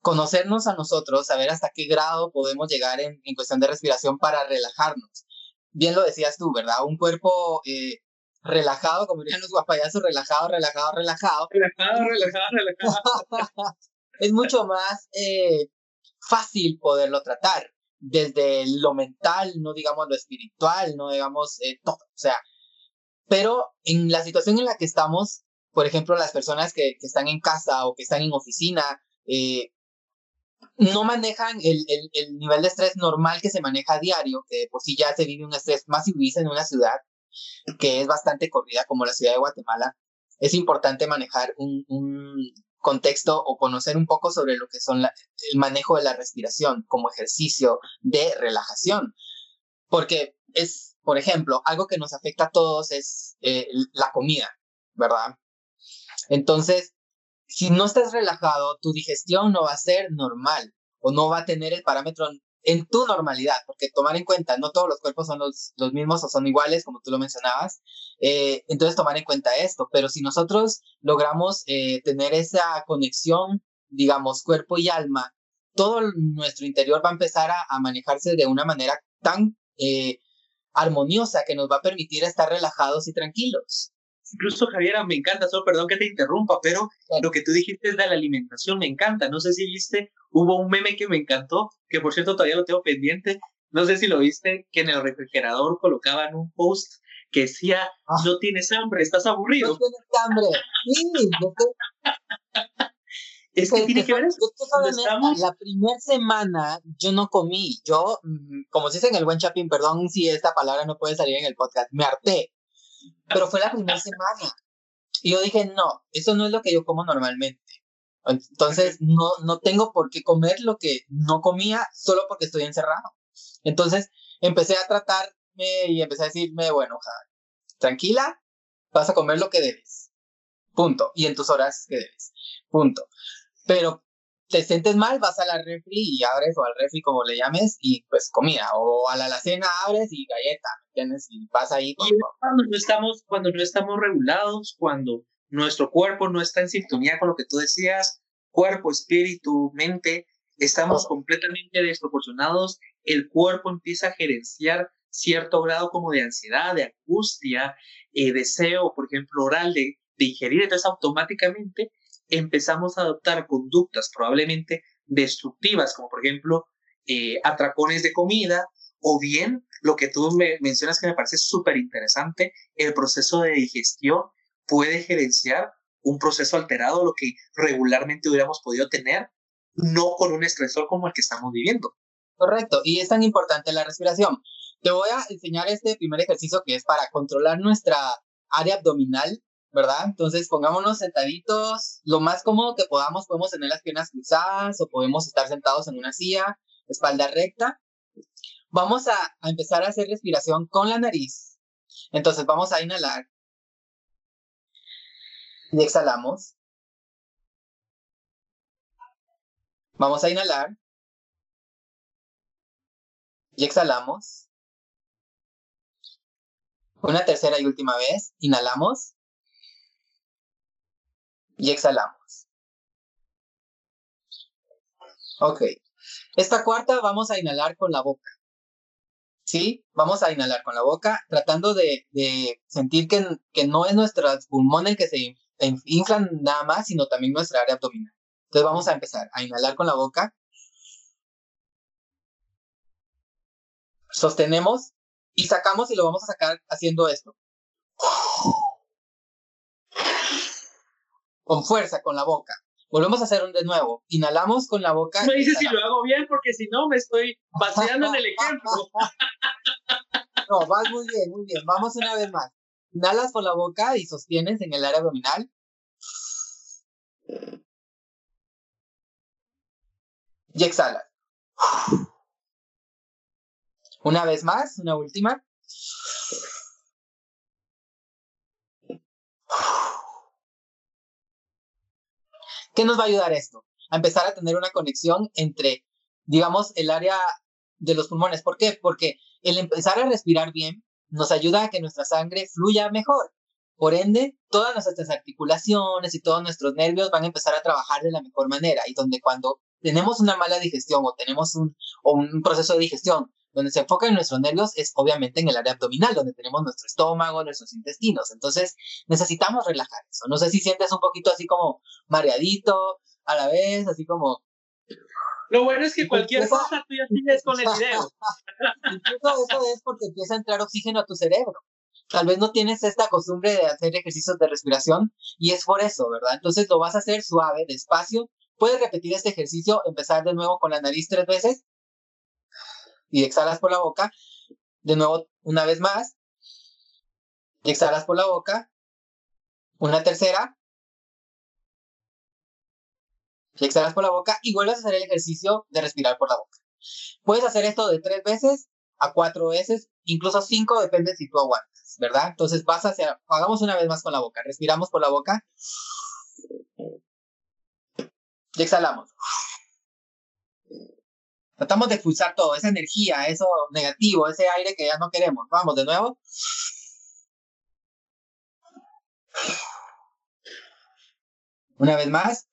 conocernos a nosotros, saber hasta qué grado podemos llegar en, en, cuestión de respiración para relajarnos. Bien lo decías tú, ¿verdad? Un cuerpo eh, relajado, como dirían los guapayazos, relajado, relajado, relajado. Relajado, relajado, relajado. es mucho más eh, fácil poderlo tratar desde lo mental, no digamos lo espiritual, no digamos eh, todo. O sea, pero en la situación en la que estamos, por ejemplo, las personas que, que están en casa o que están en oficina, eh, no manejan el, el, el, nivel de estrés normal que se maneja a diario, que por sí ya se vive un estrés más si vivís en una ciudad que es bastante corrida como la ciudad de Guatemala, es importante manejar un, un contexto o conocer un poco sobre lo que son el manejo de la respiración como ejercicio de relajación. Porque es, por ejemplo, algo que nos afecta a todos es eh, la comida, ¿verdad? Entonces, si no estás relajado, tu digestión no va a ser normal o no va a tener el parámetro en tu normalidad, porque tomar en cuenta, no todos los cuerpos son los, los mismos o son iguales, como tú lo mencionabas, eh, entonces tomar en cuenta esto, pero si nosotros logramos eh, tener esa conexión, digamos, cuerpo y alma, todo nuestro interior va a empezar a, a manejarse de una manera tan armoniosa que nos va a permitir estar relajados y tranquilos. Incluso, Javiera, me encanta, solo perdón que te interrumpa, pero lo que tú dijiste de la alimentación me encanta. No sé si viste, hubo un meme que me encantó, que por cierto todavía lo tengo pendiente. No sé si lo viste, que en el refrigerador colocaban un post que decía, ah. no tienes hambre, estás aburrido. No tienes hambre. Sí, Es que tiene que ver eso. La primera semana yo no comí. Yo, mm, como se dice en el buen chapín, perdón si esta palabra no puede salir en el podcast, me harté pero fue la primera semana. Y yo dije, no, eso no es lo que yo como normalmente. Entonces, no, no tengo por qué comer lo que no comía solo porque estoy encerrado. Entonces, empecé a tratarme y empecé a decirme, bueno, tranquila, vas a comer lo que debes. Punto. Y en tus horas que debes. Punto. Pero te sientes mal, vas a la refri y abres, o al refri como le llames, y pues comida, o a la alacena abres y galleta, ¿entiendes? Y vas ahí. cuando no estamos, cuando no estamos regulados, cuando nuestro cuerpo no está en sintonía con lo que tú decías, cuerpo, espíritu, mente, estamos completamente desproporcionados, el cuerpo empieza a gerenciar cierto grado como de ansiedad, de angustia, eh, deseo, por ejemplo, oral de, de ingerir, entonces automáticamente empezamos a adoptar conductas probablemente destructivas, como por ejemplo eh, atracones de comida, o bien lo que tú me mencionas que me parece súper interesante, el proceso de digestión puede gerenciar un proceso alterado, lo que regularmente hubiéramos podido tener, no con un estresor como el que estamos viviendo. Correcto, y es tan importante la respiración. Te voy a enseñar este primer ejercicio que es para controlar nuestra área abdominal ¿verdad? Entonces pongámonos sentaditos, lo más cómodo que podamos, podemos tener las piernas cruzadas o podemos estar sentados en una silla, espalda recta. Vamos a, a empezar a hacer respiración con la nariz. Entonces vamos a inhalar y exhalamos. Vamos a inhalar y exhalamos. Una tercera y última vez, inhalamos y exhalamos. Ok. Esta cuarta vamos a inhalar con la boca. ¿Sí? Vamos a inhalar con la boca tratando de, de sentir que, que no es nuestros pulmones que se inflan nada más, sino también nuestra área abdominal. Entonces vamos a empezar a inhalar con la boca. Sostenemos y sacamos y lo vamos a sacar haciendo esto con fuerza con la boca. Volvemos a hacer un de nuevo. Inhalamos con la boca. Me dices si lo hago bien, porque si no me estoy paseando en el ejemplo. no, vas muy bien, muy bien. Vamos una vez más. Inhalas con la boca y sostienes en el área abdominal. Y exhala. Una vez más, una última. ¿Qué nos va a ayudar esto? A empezar a tener una conexión entre, digamos, el área de los pulmones. ¿Por qué? Porque el empezar a respirar bien nos ayuda a que nuestra sangre fluya mejor. Por ende, todas nuestras articulaciones y todos nuestros nervios van a empezar a trabajar de la mejor manera. Y donde cuando tenemos una mala digestión o tenemos un, un proceso de digestión donde se enfoca en nuestros nervios es obviamente en el área abdominal, donde tenemos nuestro estómago, nuestros intestinos. Entonces necesitamos relajar eso. No sé si sientes un poquito así como mareadito a la vez, así como... Lo bueno es que cualquier cosa tú ya tienes con el video. Incluso eso es porque empieza a entrar oxígeno a tu cerebro. Tal vez no tienes esta costumbre de hacer ejercicios de respiración y es por eso, ¿verdad? Entonces lo vas a hacer suave, despacio. Puedes repetir este ejercicio, empezar de nuevo con la nariz tres veces y exhalas por la boca. De nuevo, una vez más. Y exhalas por la boca. Una tercera. Y exhalas por la boca y vuelves a hacer el ejercicio de respirar por la boca. Puedes hacer esto de tres veces a cuatro veces, incluso cinco, depende si tú aguantas, ¿verdad? Entonces vas hacia, hagamos una vez más con la boca. Respiramos por la boca. Y exhalamos. Tratamos de expulsar todo, esa energía, eso negativo, ese aire que ya no queremos. Vamos de nuevo. Una vez más.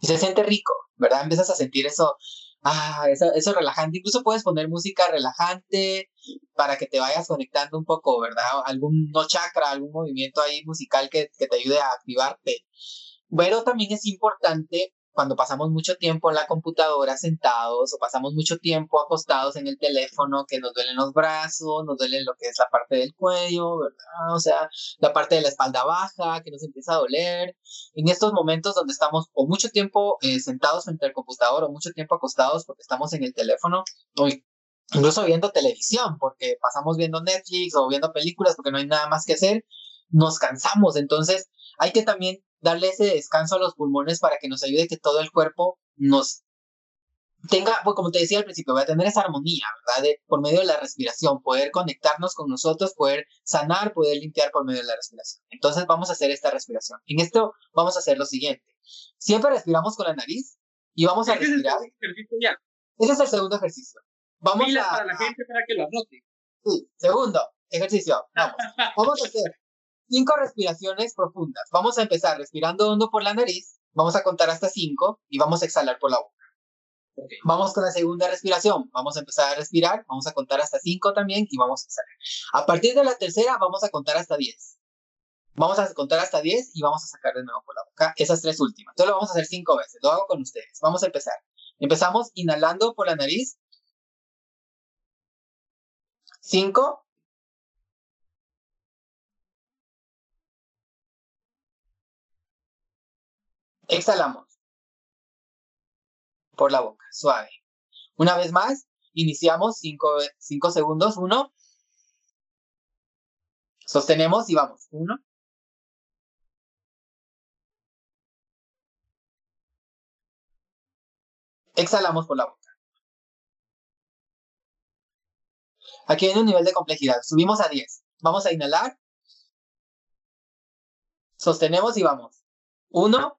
Y se siente rico, ¿verdad? Empiezas a sentir eso, ah, eso, eso relajante. Incluso puedes poner música relajante para que te vayas conectando un poco, ¿verdad? Algún no chakra, algún movimiento ahí musical que, que te ayude a activarte. Pero también es importante cuando pasamos mucho tiempo en la computadora sentados o pasamos mucho tiempo acostados en el teléfono, que nos duelen los brazos, nos duele lo que es la parte del cuello, ¿verdad? O sea, la parte de la espalda baja, que nos empieza a doler. En estos momentos donde estamos o mucho tiempo eh, sentados frente al computador o mucho tiempo acostados porque estamos en el teléfono o incluso viendo televisión porque pasamos viendo Netflix o viendo películas porque no hay nada más que hacer, nos cansamos. Entonces, hay que también darle ese descanso a los pulmones para que nos ayude que todo el cuerpo nos tenga, pues como te decía al principio, va a tener esa armonía, ¿verdad? De, por medio de la respiración, poder conectarnos con nosotros, poder sanar, poder limpiar por medio de la respiración. Entonces vamos a hacer esta respiración. En esto vamos a hacer lo siguiente. Siempre respiramos con la nariz y vamos a respirar. Ese es el segundo ejercicio. Vamos a, para la gente para que lo anote. Sí, segundo ejercicio. Vamos. Vamos a hacer cinco respiraciones profundas. Vamos a empezar respirando hondo por la nariz, vamos a contar hasta cinco y vamos a exhalar por la boca. Vamos con la segunda respiración. Vamos a empezar a respirar, vamos a contar hasta cinco también y vamos a exhalar. A partir de la tercera vamos a contar hasta diez. Vamos a contar hasta diez y vamos a sacar de nuevo por la boca esas tres últimas. Entonces lo vamos a hacer cinco veces. Lo hago con ustedes. Vamos a empezar. Empezamos inhalando por la nariz. Cinco. Exhalamos por la boca, suave. Una vez más, iniciamos 5 segundos. 1. Sostenemos y vamos. 1. Exhalamos por la boca. Aquí viene un nivel de complejidad. Subimos a 10. Vamos a inhalar. Sostenemos y vamos. 1.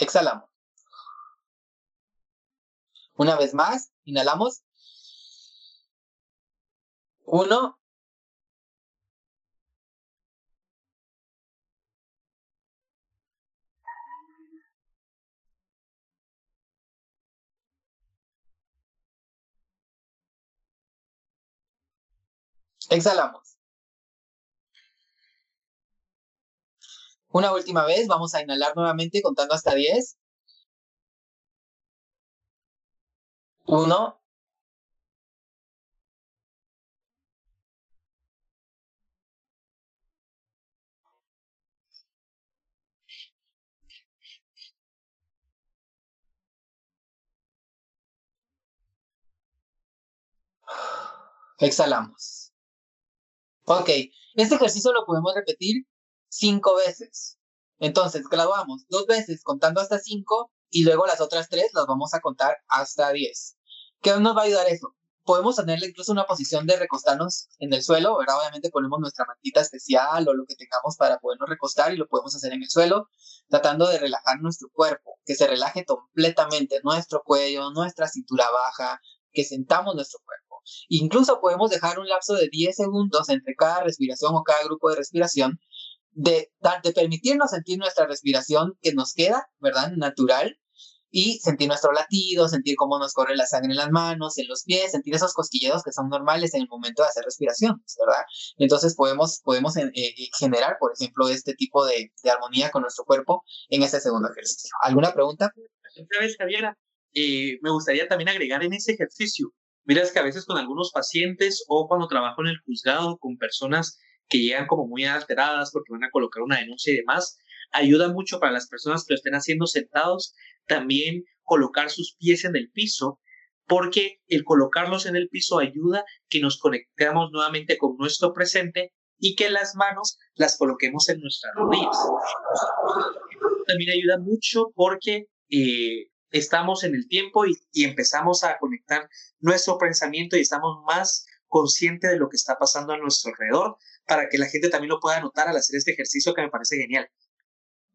Exhalamos. Una vez más, inhalamos. Uno. Exhalamos. Una última vez, vamos a inhalar nuevamente contando hasta 10. Uno. Exhalamos. Ok, este ejercicio lo podemos repetir cinco veces. Entonces, graduamos dos veces contando hasta cinco y luego las otras tres las vamos a contar hasta diez. ¿Qué nos va a ayudar eso? Podemos tenerle incluso una posición de recostarnos en el suelo, ¿verdad? Obviamente ponemos nuestra mantita especial o lo que tengamos para podernos recostar y lo podemos hacer en el suelo, tratando de relajar nuestro cuerpo, que se relaje completamente nuestro cuello, nuestra cintura baja, que sentamos nuestro cuerpo. Incluso podemos dejar un lapso de 10 segundos entre cada respiración o cada grupo de respiración de, de permitirnos sentir nuestra respiración que nos queda, ¿verdad? Natural y sentir nuestro latido, sentir cómo nos corre la sangre en las manos, en los pies, sentir esos cosquilleos que son normales en el momento de hacer respiración, ¿verdad? Entonces podemos, podemos eh, eh, generar, por ejemplo, este tipo de, armonía con nuestro cuerpo en ese segundo ejercicio. ¿Alguna pregunta? Otra vez, Javiera, eh, me gustaría también agregar en ese ejercicio, miras que a veces con algunos pacientes o cuando trabajo en el juzgado con personas que llegan como muy alteradas porque van a colocar una denuncia y demás, ayuda mucho para las personas que lo estén haciendo sentados también colocar sus pies en el piso, porque el colocarlos en el piso ayuda que nos conectemos nuevamente con nuestro presente y que las manos las coloquemos en nuestras rodillas. También ayuda mucho porque eh, estamos en el tiempo y, y, empezamos a conectar nuestro pensamiento y estamos más conscientes de lo que está pasando a nuestro alrededor para que la gente también lo pueda notar al hacer este ejercicio que me parece genial.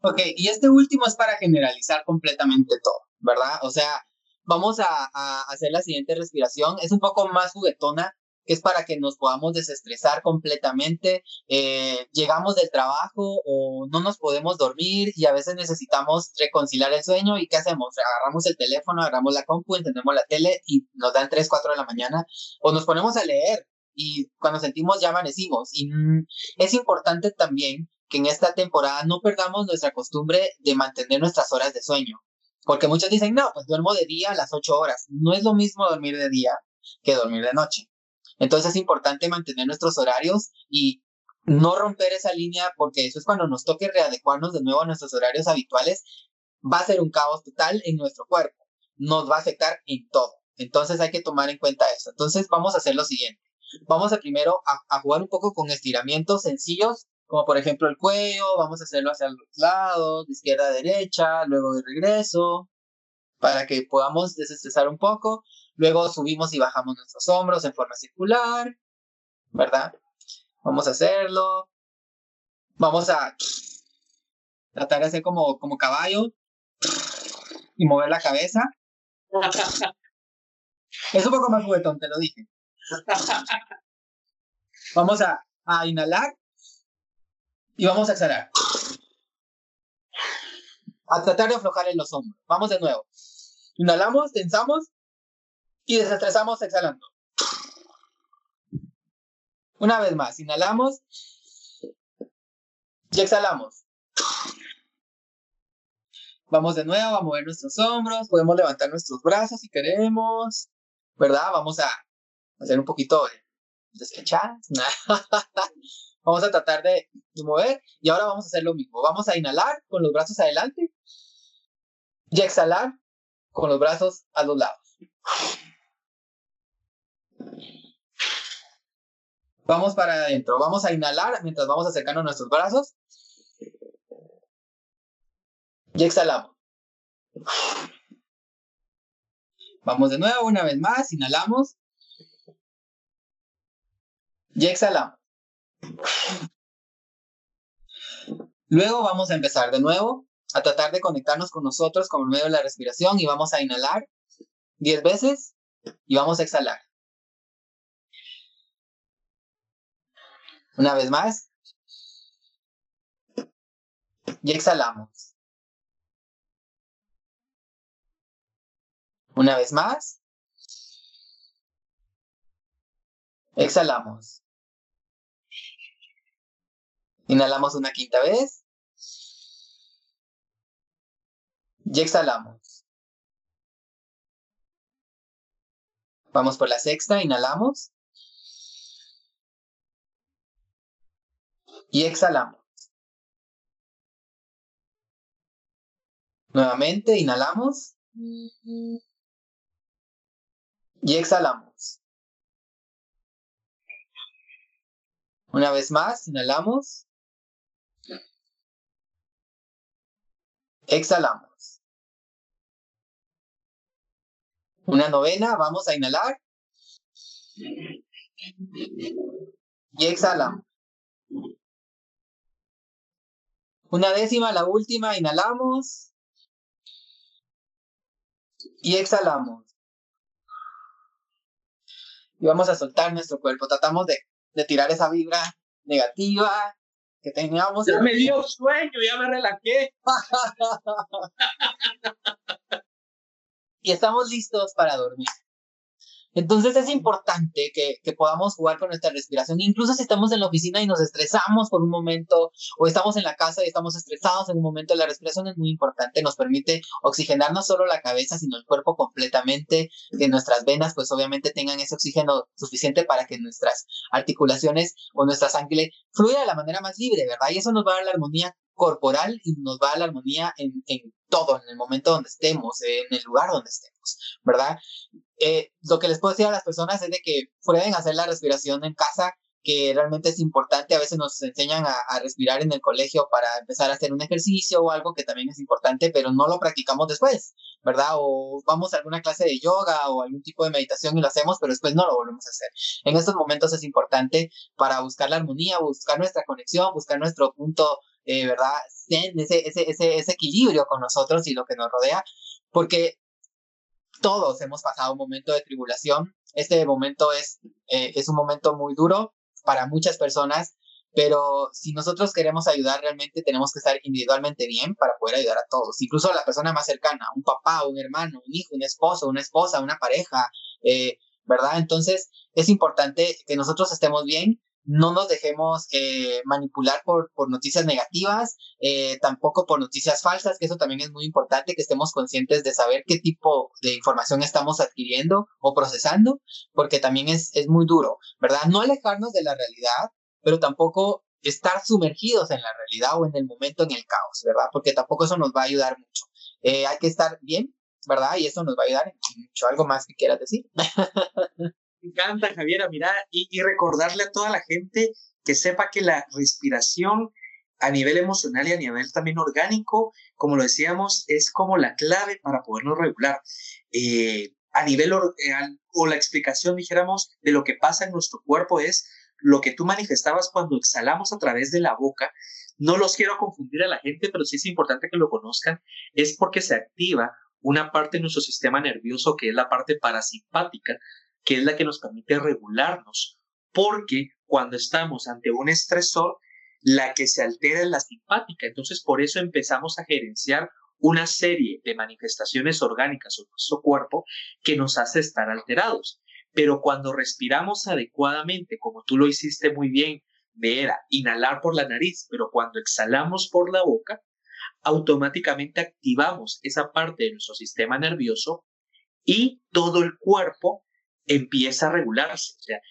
Ok, y este último es para generalizar completamente todo, ¿verdad? O sea, vamos a, a, hacer la siguiente respiración. Es un poco más juguetona, que es para que nos podamos desestresar completamente. Eh, llegamos del trabajo o no nos podemos dormir y a veces necesitamos reconciliar el sueño. ¿Y qué hacemos? Agarramos el teléfono, agarramos la compu, encendemos la tele y nos dan 3, 4 de la mañana o nos ponemos a leer y cuando sentimos ya amanecimos. Y mm, es importante también que en esta temporada no perdamos nuestra costumbre de mantener nuestras horas de sueño. Porque muchos dicen, no, pues duermo de día a las 8 horas. No es lo mismo dormir de día que dormir de noche. Entonces es importante mantener nuestros horarios y no romper esa línea porque eso es cuando nos toque readecuarnos de nuevo a nuestros horarios habituales. Va a ser un caos total en nuestro cuerpo. Nos va a afectar en todo. Entonces hay que tomar en cuenta eso. Entonces vamos a hacer lo siguiente. Vamos a primero a, jugar un poco con estiramientos sencillos como por ejemplo el cuello, vamos a hacerlo hacia los lados, de izquierda a derecha, luego de regreso, para que podamos desestresar un poco. Luego subimos y bajamos nuestros hombros en forma circular, ¿verdad? Vamos a hacerlo. Vamos a tratar de hacer como, como caballo y mover la cabeza. Es un poco más juguetón, te lo dije. Vamos a, a inhalar y vamos a exhalar. A tratar de aflojar en los hombros. Vamos de nuevo. Inhalamos, tensamos y desestresamos exhalando. Una vez más, inhalamos y exhalamos. Vamos de nuevo a mover nuestros hombros, podemos levantar nuestros brazos si queremos, ¿verdad? Vamos a hacer un poquito de despechadas. Vamos a tratar de, mover y ahora vamos a hacer lo mismo. Vamos a inhalar con los brazos adelante y exhalar con los brazos a los lados. Vamos para adentro. Vamos a inhalar mientras vamos acercando nuestros brazos. Y exhalamos. Vamos de nuevo, una vez más. Inhalamos. Y exhalamos. Luego vamos a empezar de nuevo a tratar de conectarnos con nosotros con medio de la respiración y vamos a inhalar 10 veces y vamos a exhalar. Una vez más. Y exhalamos. Una vez más. Exhalamos. Inhalamos una quinta vez. Y exhalamos. Vamos por la sexta, inhalamos. Y exhalamos. Nuevamente, inhalamos. Y exhalamos. Una vez más, inhalamos. Exhalamos. Una novena, vamos a inhalar. Y exhalamos. Una décima, la última, inhalamos. Y exhalamos. Y vamos a soltar nuestro cuerpo. Tratamos de, de tirar esa vibra negativa que teníamos. Ya me dio sueño, ya me relajé. y estamos listos para dormir. Entonces es importante que, que, podamos jugar con nuestra respiración, incluso si estamos en la oficina y nos estresamos por un momento, o estamos en la casa y estamos estresados en un momento, la respiración es muy importante, nos permite oxigenar no solo la cabeza, sino el cuerpo completamente, que nuestras venas pues obviamente tengan ese oxígeno suficiente para que nuestras articulaciones o nuestra sangre fluya de la manera más libre, ¿verdad? Y eso nos va a dar la armonía corporal y nos va a la armonía en, en todo, en el momento donde estemos, en el lugar donde estemos, ¿verdad? Eh, lo que les puedo decir a las personas es de que prueben hacer la respiración en casa, que realmente es importante. A veces nos enseñan a, respirar en el colegio para empezar a hacer un ejercicio o algo que también es importante, pero no lo practicamos después, ¿verdad? O vamos a alguna clase de yoga o algún tipo de meditación y lo hacemos, pero después no lo volvemos a hacer. En estos momentos es importante para buscar la armonía, buscar nuestra conexión, buscar nuestro punto, eh, ¿verdad? Ese, ese, ese, ese equilibrio con nosotros y lo que nos rodea, porque todos hemos pasado un momento de tribulación. Este momento es, eh, es un momento muy duro para muchas personas, pero si nosotros queremos ayudar realmente tenemos que estar individualmente bien para poder ayudar a todos, incluso a la persona más cercana, un papá, un hermano, un hijo, un esposo, una esposa, una pareja, eh, ¿verdad? Entonces es importante que nosotros estemos bien no nos dejemos eh, manipular por, por, noticias negativas, eh, tampoco por noticias falsas, que eso también es muy importante, que estemos conscientes de saber qué tipo de información estamos adquiriendo o procesando, porque también es, es muy duro, ¿verdad? No alejarnos de la realidad, pero tampoco estar sumergidos en la realidad o en el momento en el caos, ¿verdad? Porque tampoco eso nos va a ayudar mucho. Eh, hay que estar bien, ¿verdad? Y eso nos va a ayudar mucho. ¿Algo más que quieras decir? Encanta, Javiera, mira, y, y recordarle a toda la gente que sepa que la respiración a nivel emocional y a nivel también orgánico, como lo decíamos, es como la clave para podernos regular. Eh, a nivel eh, o la explicación, dijéramos, de lo que pasa en nuestro cuerpo es lo que tú manifestabas cuando exhalamos a través de la boca. No los quiero confundir a la gente, pero sí es importante que lo conozcan. Es porque se activa una parte de nuestro sistema nervioso que es la parte parasimpática, que es la que nos permite regularnos, porque cuando estamos ante un estresor, la que se altera es la simpática. Entonces, por eso empezamos a gerenciar una serie de manifestaciones orgánicas en nuestro cuerpo que nos hace estar alterados. Pero cuando respiramos adecuadamente, como tú lo hiciste muy bien, de era inhalar por la nariz, pero cuando exhalamos por la boca, automáticamente activamos esa parte de nuestro sistema nervioso y todo el cuerpo empieza a regularse. O sea,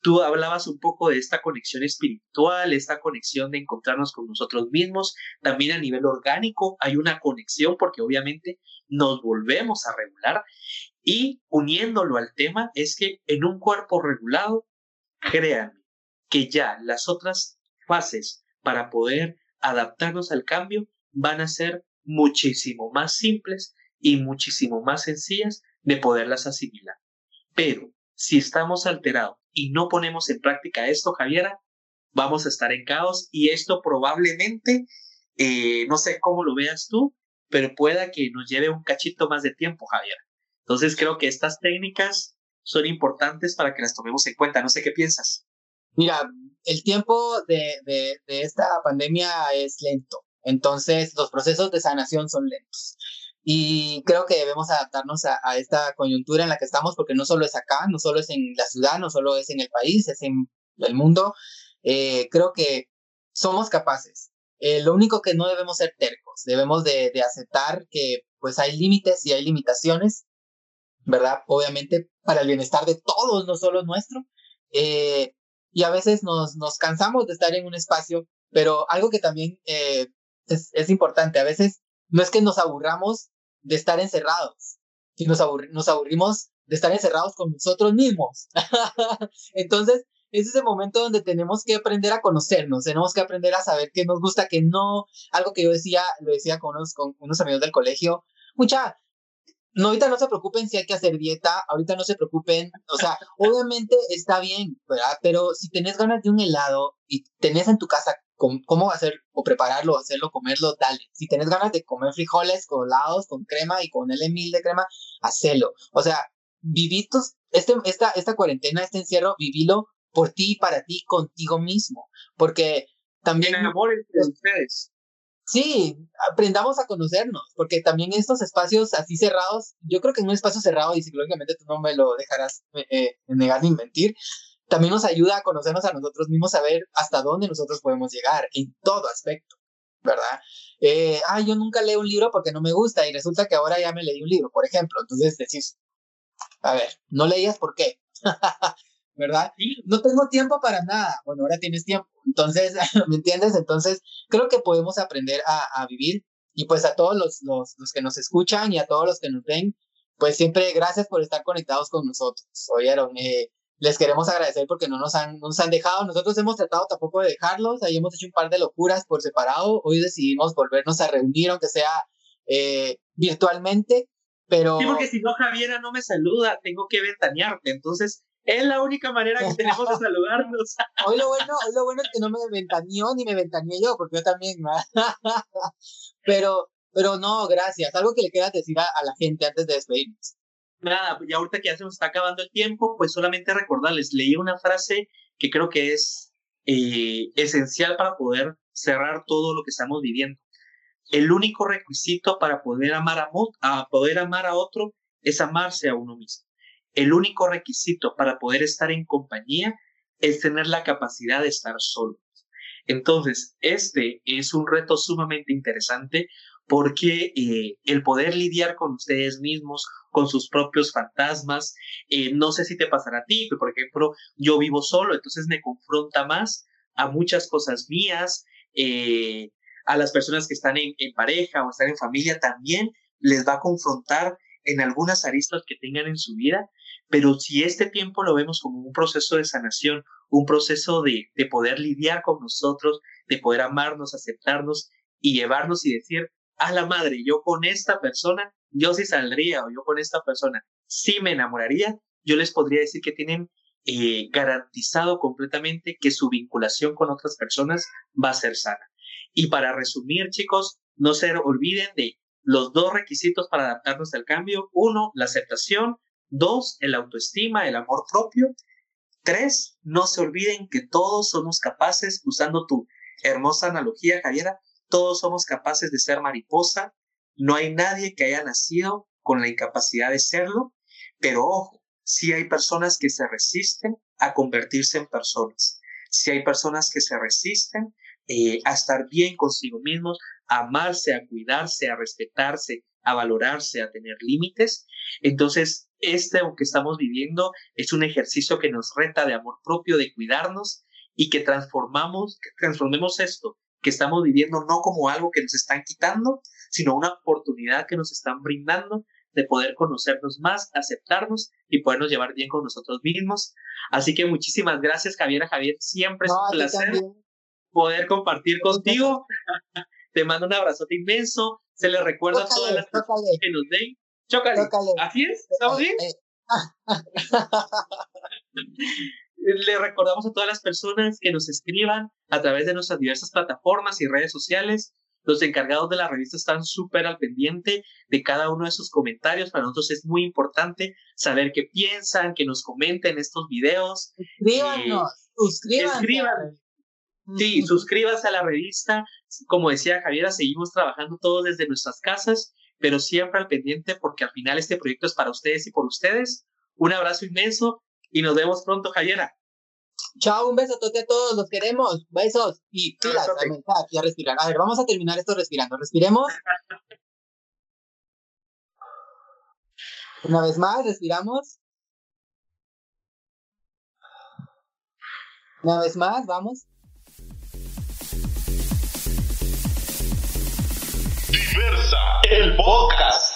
tú hablabas un poco de esta conexión espiritual, esta conexión de encontrarnos con nosotros mismos. También a nivel orgánico hay una conexión porque obviamente nos volvemos a regular. Y uniéndolo al tema es que en un cuerpo regulado, créanme que ya las otras fases para poder adaptarnos al cambio van a ser muchísimo más simples y muchísimo más sencillas de poderlas asimilar. Pero si estamos alterados y no ponemos en práctica esto, Javiera, vamos a estar en caos y esto probablemente, eh, no sé cómo lo veas tú, pero pueda que nos lleve un cachito más de tiempo, Javiera. Entonces creo que estas técnicas son importantes para que las tomemos en cuenta. No sé qué piensas. Mira, el tiempo de, de, de esta pandemia es lento. Entonces, los procesos de sanación son lentos. Y creo que debemos adaptarnos a, esta coyuntura en la que estamos, porque no solo es acá, no solo es en la ciudad, no solo es en el país, es en el mundo. Eh, creo que somos capaces. Eh, lo único que no debemos ser tercos, debemos de, aceptar que pues hay límites y hay limitaciones, ¿verdad? Obviamente para el bienestar de todos, no solo nuestro. Eh, y a veces nos, nos cansamos de estar en un espacio, pero algo que también es, es importante, a veces no es que nos aburramos de estar encerrados, nos, nos aburrimos de estar encerrados con nosotros mismos. Entonces, es ese momento donde tenemos que aprender a conocernos, tenemos que aprender a saber qué nos gusta, qué no. Algo que yo decía, lo decía con unos, con unos amigos del colegio. Mucha, no, ahorita no se preocupen si hay que hacer dieta, ahorita no se preocupen, o sea, obviamente está bien, ¿verdad? Pero si tenés ganas de un helado y tenés en tu casa cómo hacer o prepararlo, hacerlo, comerlo, dale. Si tenés ganas de comer frijoles colados con crema y con el mil de crema, hacelo. O sea, viví este, esta, esta cuarentena, este encierro, vivilo por ti y para ti, contigo mismo. Porque también... En amor entre ustedes. Sí, aprendamos a conocernos, porque también estos espacios así cerrados, yo creo que en un espacio cerrado, y psicológicamente tú no me lo dejarás eh, eh, negar ni mentir, también nos ayuda a conocernos a nosotros mismos, a ver hasta dónde nosotros podemos llegar en todo aspecto, ¿verdad? Eh, ah, yo nunca leo un libro porque no me gusta y resulta que ahora ya me leí un libro, por ejemplo. Entonces decís, a ver, no leías por qué, ¿verdad? No tengo tiempo para nada. Bueno, ahora tienes tiempo. Entonces, ¿me entiendes? Entonces, creo que podemos aprender a, vivir y pues a todos los, los, los, que nos escuchan y a todos los que nos ven, pues siempre gracias por estar conectados con nosotros. Oyeron, eh, les queremos agradecer porque no nos han, nos han dejado. Nosotros hemos tratado tampoco de dejarlos. Ahí hemos hecho un par de locuras por separado. Hoy decidimos volvernos a reunir, aunque sea eh, virtualmente. Pero... Sí, porque si no, Javiera no me saluda, tengo que ventanearte. Entonces, es la única manera que tenemos de saludarnos. hoy, lo bueno, hoy lo bueno es que no me ventaneó ni me ventaneé yo, porque yo también. pero, pero no, gracias. Algo que le quieras decir a, a la gente antes de despedirnos nada, ya ahorita que ya se nos está acabando el tiempo, pues solamente recordarles, leí una frase que creo que es eh, esencial para poder cerrar todo lo que estamos viviendo. El único requisito para poder amar a, a poder amar a otro es amarse a uno mismo. El único requisito para poder estar en compañía es tener la capacidad de estar solo. Entonces, este es un reto sumamente interesante porque eh, el poder lidiar con ustedes mismos, con sus propios fantasmas, eh, no sé si te pasará a ti, por ejemplo, yo vivo solo, entonces me confronta más a muchas cosas mías, eh, a las personas que están en, en, pareja o están en familia también les va a confrontar en algunas aristas que tengan en su vida, pero si este tiempo lo vemos como un proceso de sanación, un proceso de, de poder lidiar con nosotros, de poder amarnos, aceptarnos y llevarnos y decir, a la madre, yo con esta persona, yo sí saldría o yo con esta persona sí me enamoraría, yo les podría decir que tienen eh, garantizado completamente que su vinculación con otras personas va a ser sana. Y para resumir, chicos, no se olviden de los dos requisitos para adaptarnos al cambio. Uno, la aceptación. Dos, el autoestima, el amor propio. Tres, no se olviden que todos somos capaces, usando tu hermosa analogía, Javiera, todos somos capaces de ser mariposa, no hay nadie que haya nacido con la incapacidad de serlo, pero ojo, sí hay personas que se resisten a convertirse en personas, sí hay personas que se resisten eh, a estar bien consigo mismos, a amarse, a cuidarse, a respetarse, a valorarse, a tener límites. Entonces, este que estamos viviendo es un ejercicio que nos reta de amor propio, de cuidarnos y que transformamos, que transformemos esto que estamos viviendo no como algo que nos están quitando, sino una oportunidad que nos están brindando de poder conocernos más, aceptarnos y podernos llevar bien con nosotros mismos. Así que muchísimas gracias, Javier. Javier, siempre es un placer poder compartir contigo. Te mando un abrazote inmenso. Se le recuerda a todas las personas que nos den. Chócale. Así es, ¿estamos bien? Le recordamos a todas las personas que nos escriban a través de nuestras diversas plataformas y redes sociales. Los encargados de la revista están súper al pendiente de cada uno de sus comentarios. Para nosotros es muy importante saber qué piensan, que nos comenten estos videos. Escríbanos, eh, Escriban. Sí, suscríbanse a la revista. Como decía Javiera, seguimos trabajando todos desde nuestras casas, pero siempre al pendiente porque al final este proyecto es para ustedes y por ustedes. Un abrazo inmenso y nos vemos pronto, Jayera. Chao, un beso a todos, los queremos. Besos y pilas a, a respirar. A ver, vamos a terminar esto respirando. Respiremos. Una vez más, respiramos. Una vez más, vamos. Diversa, el podcast.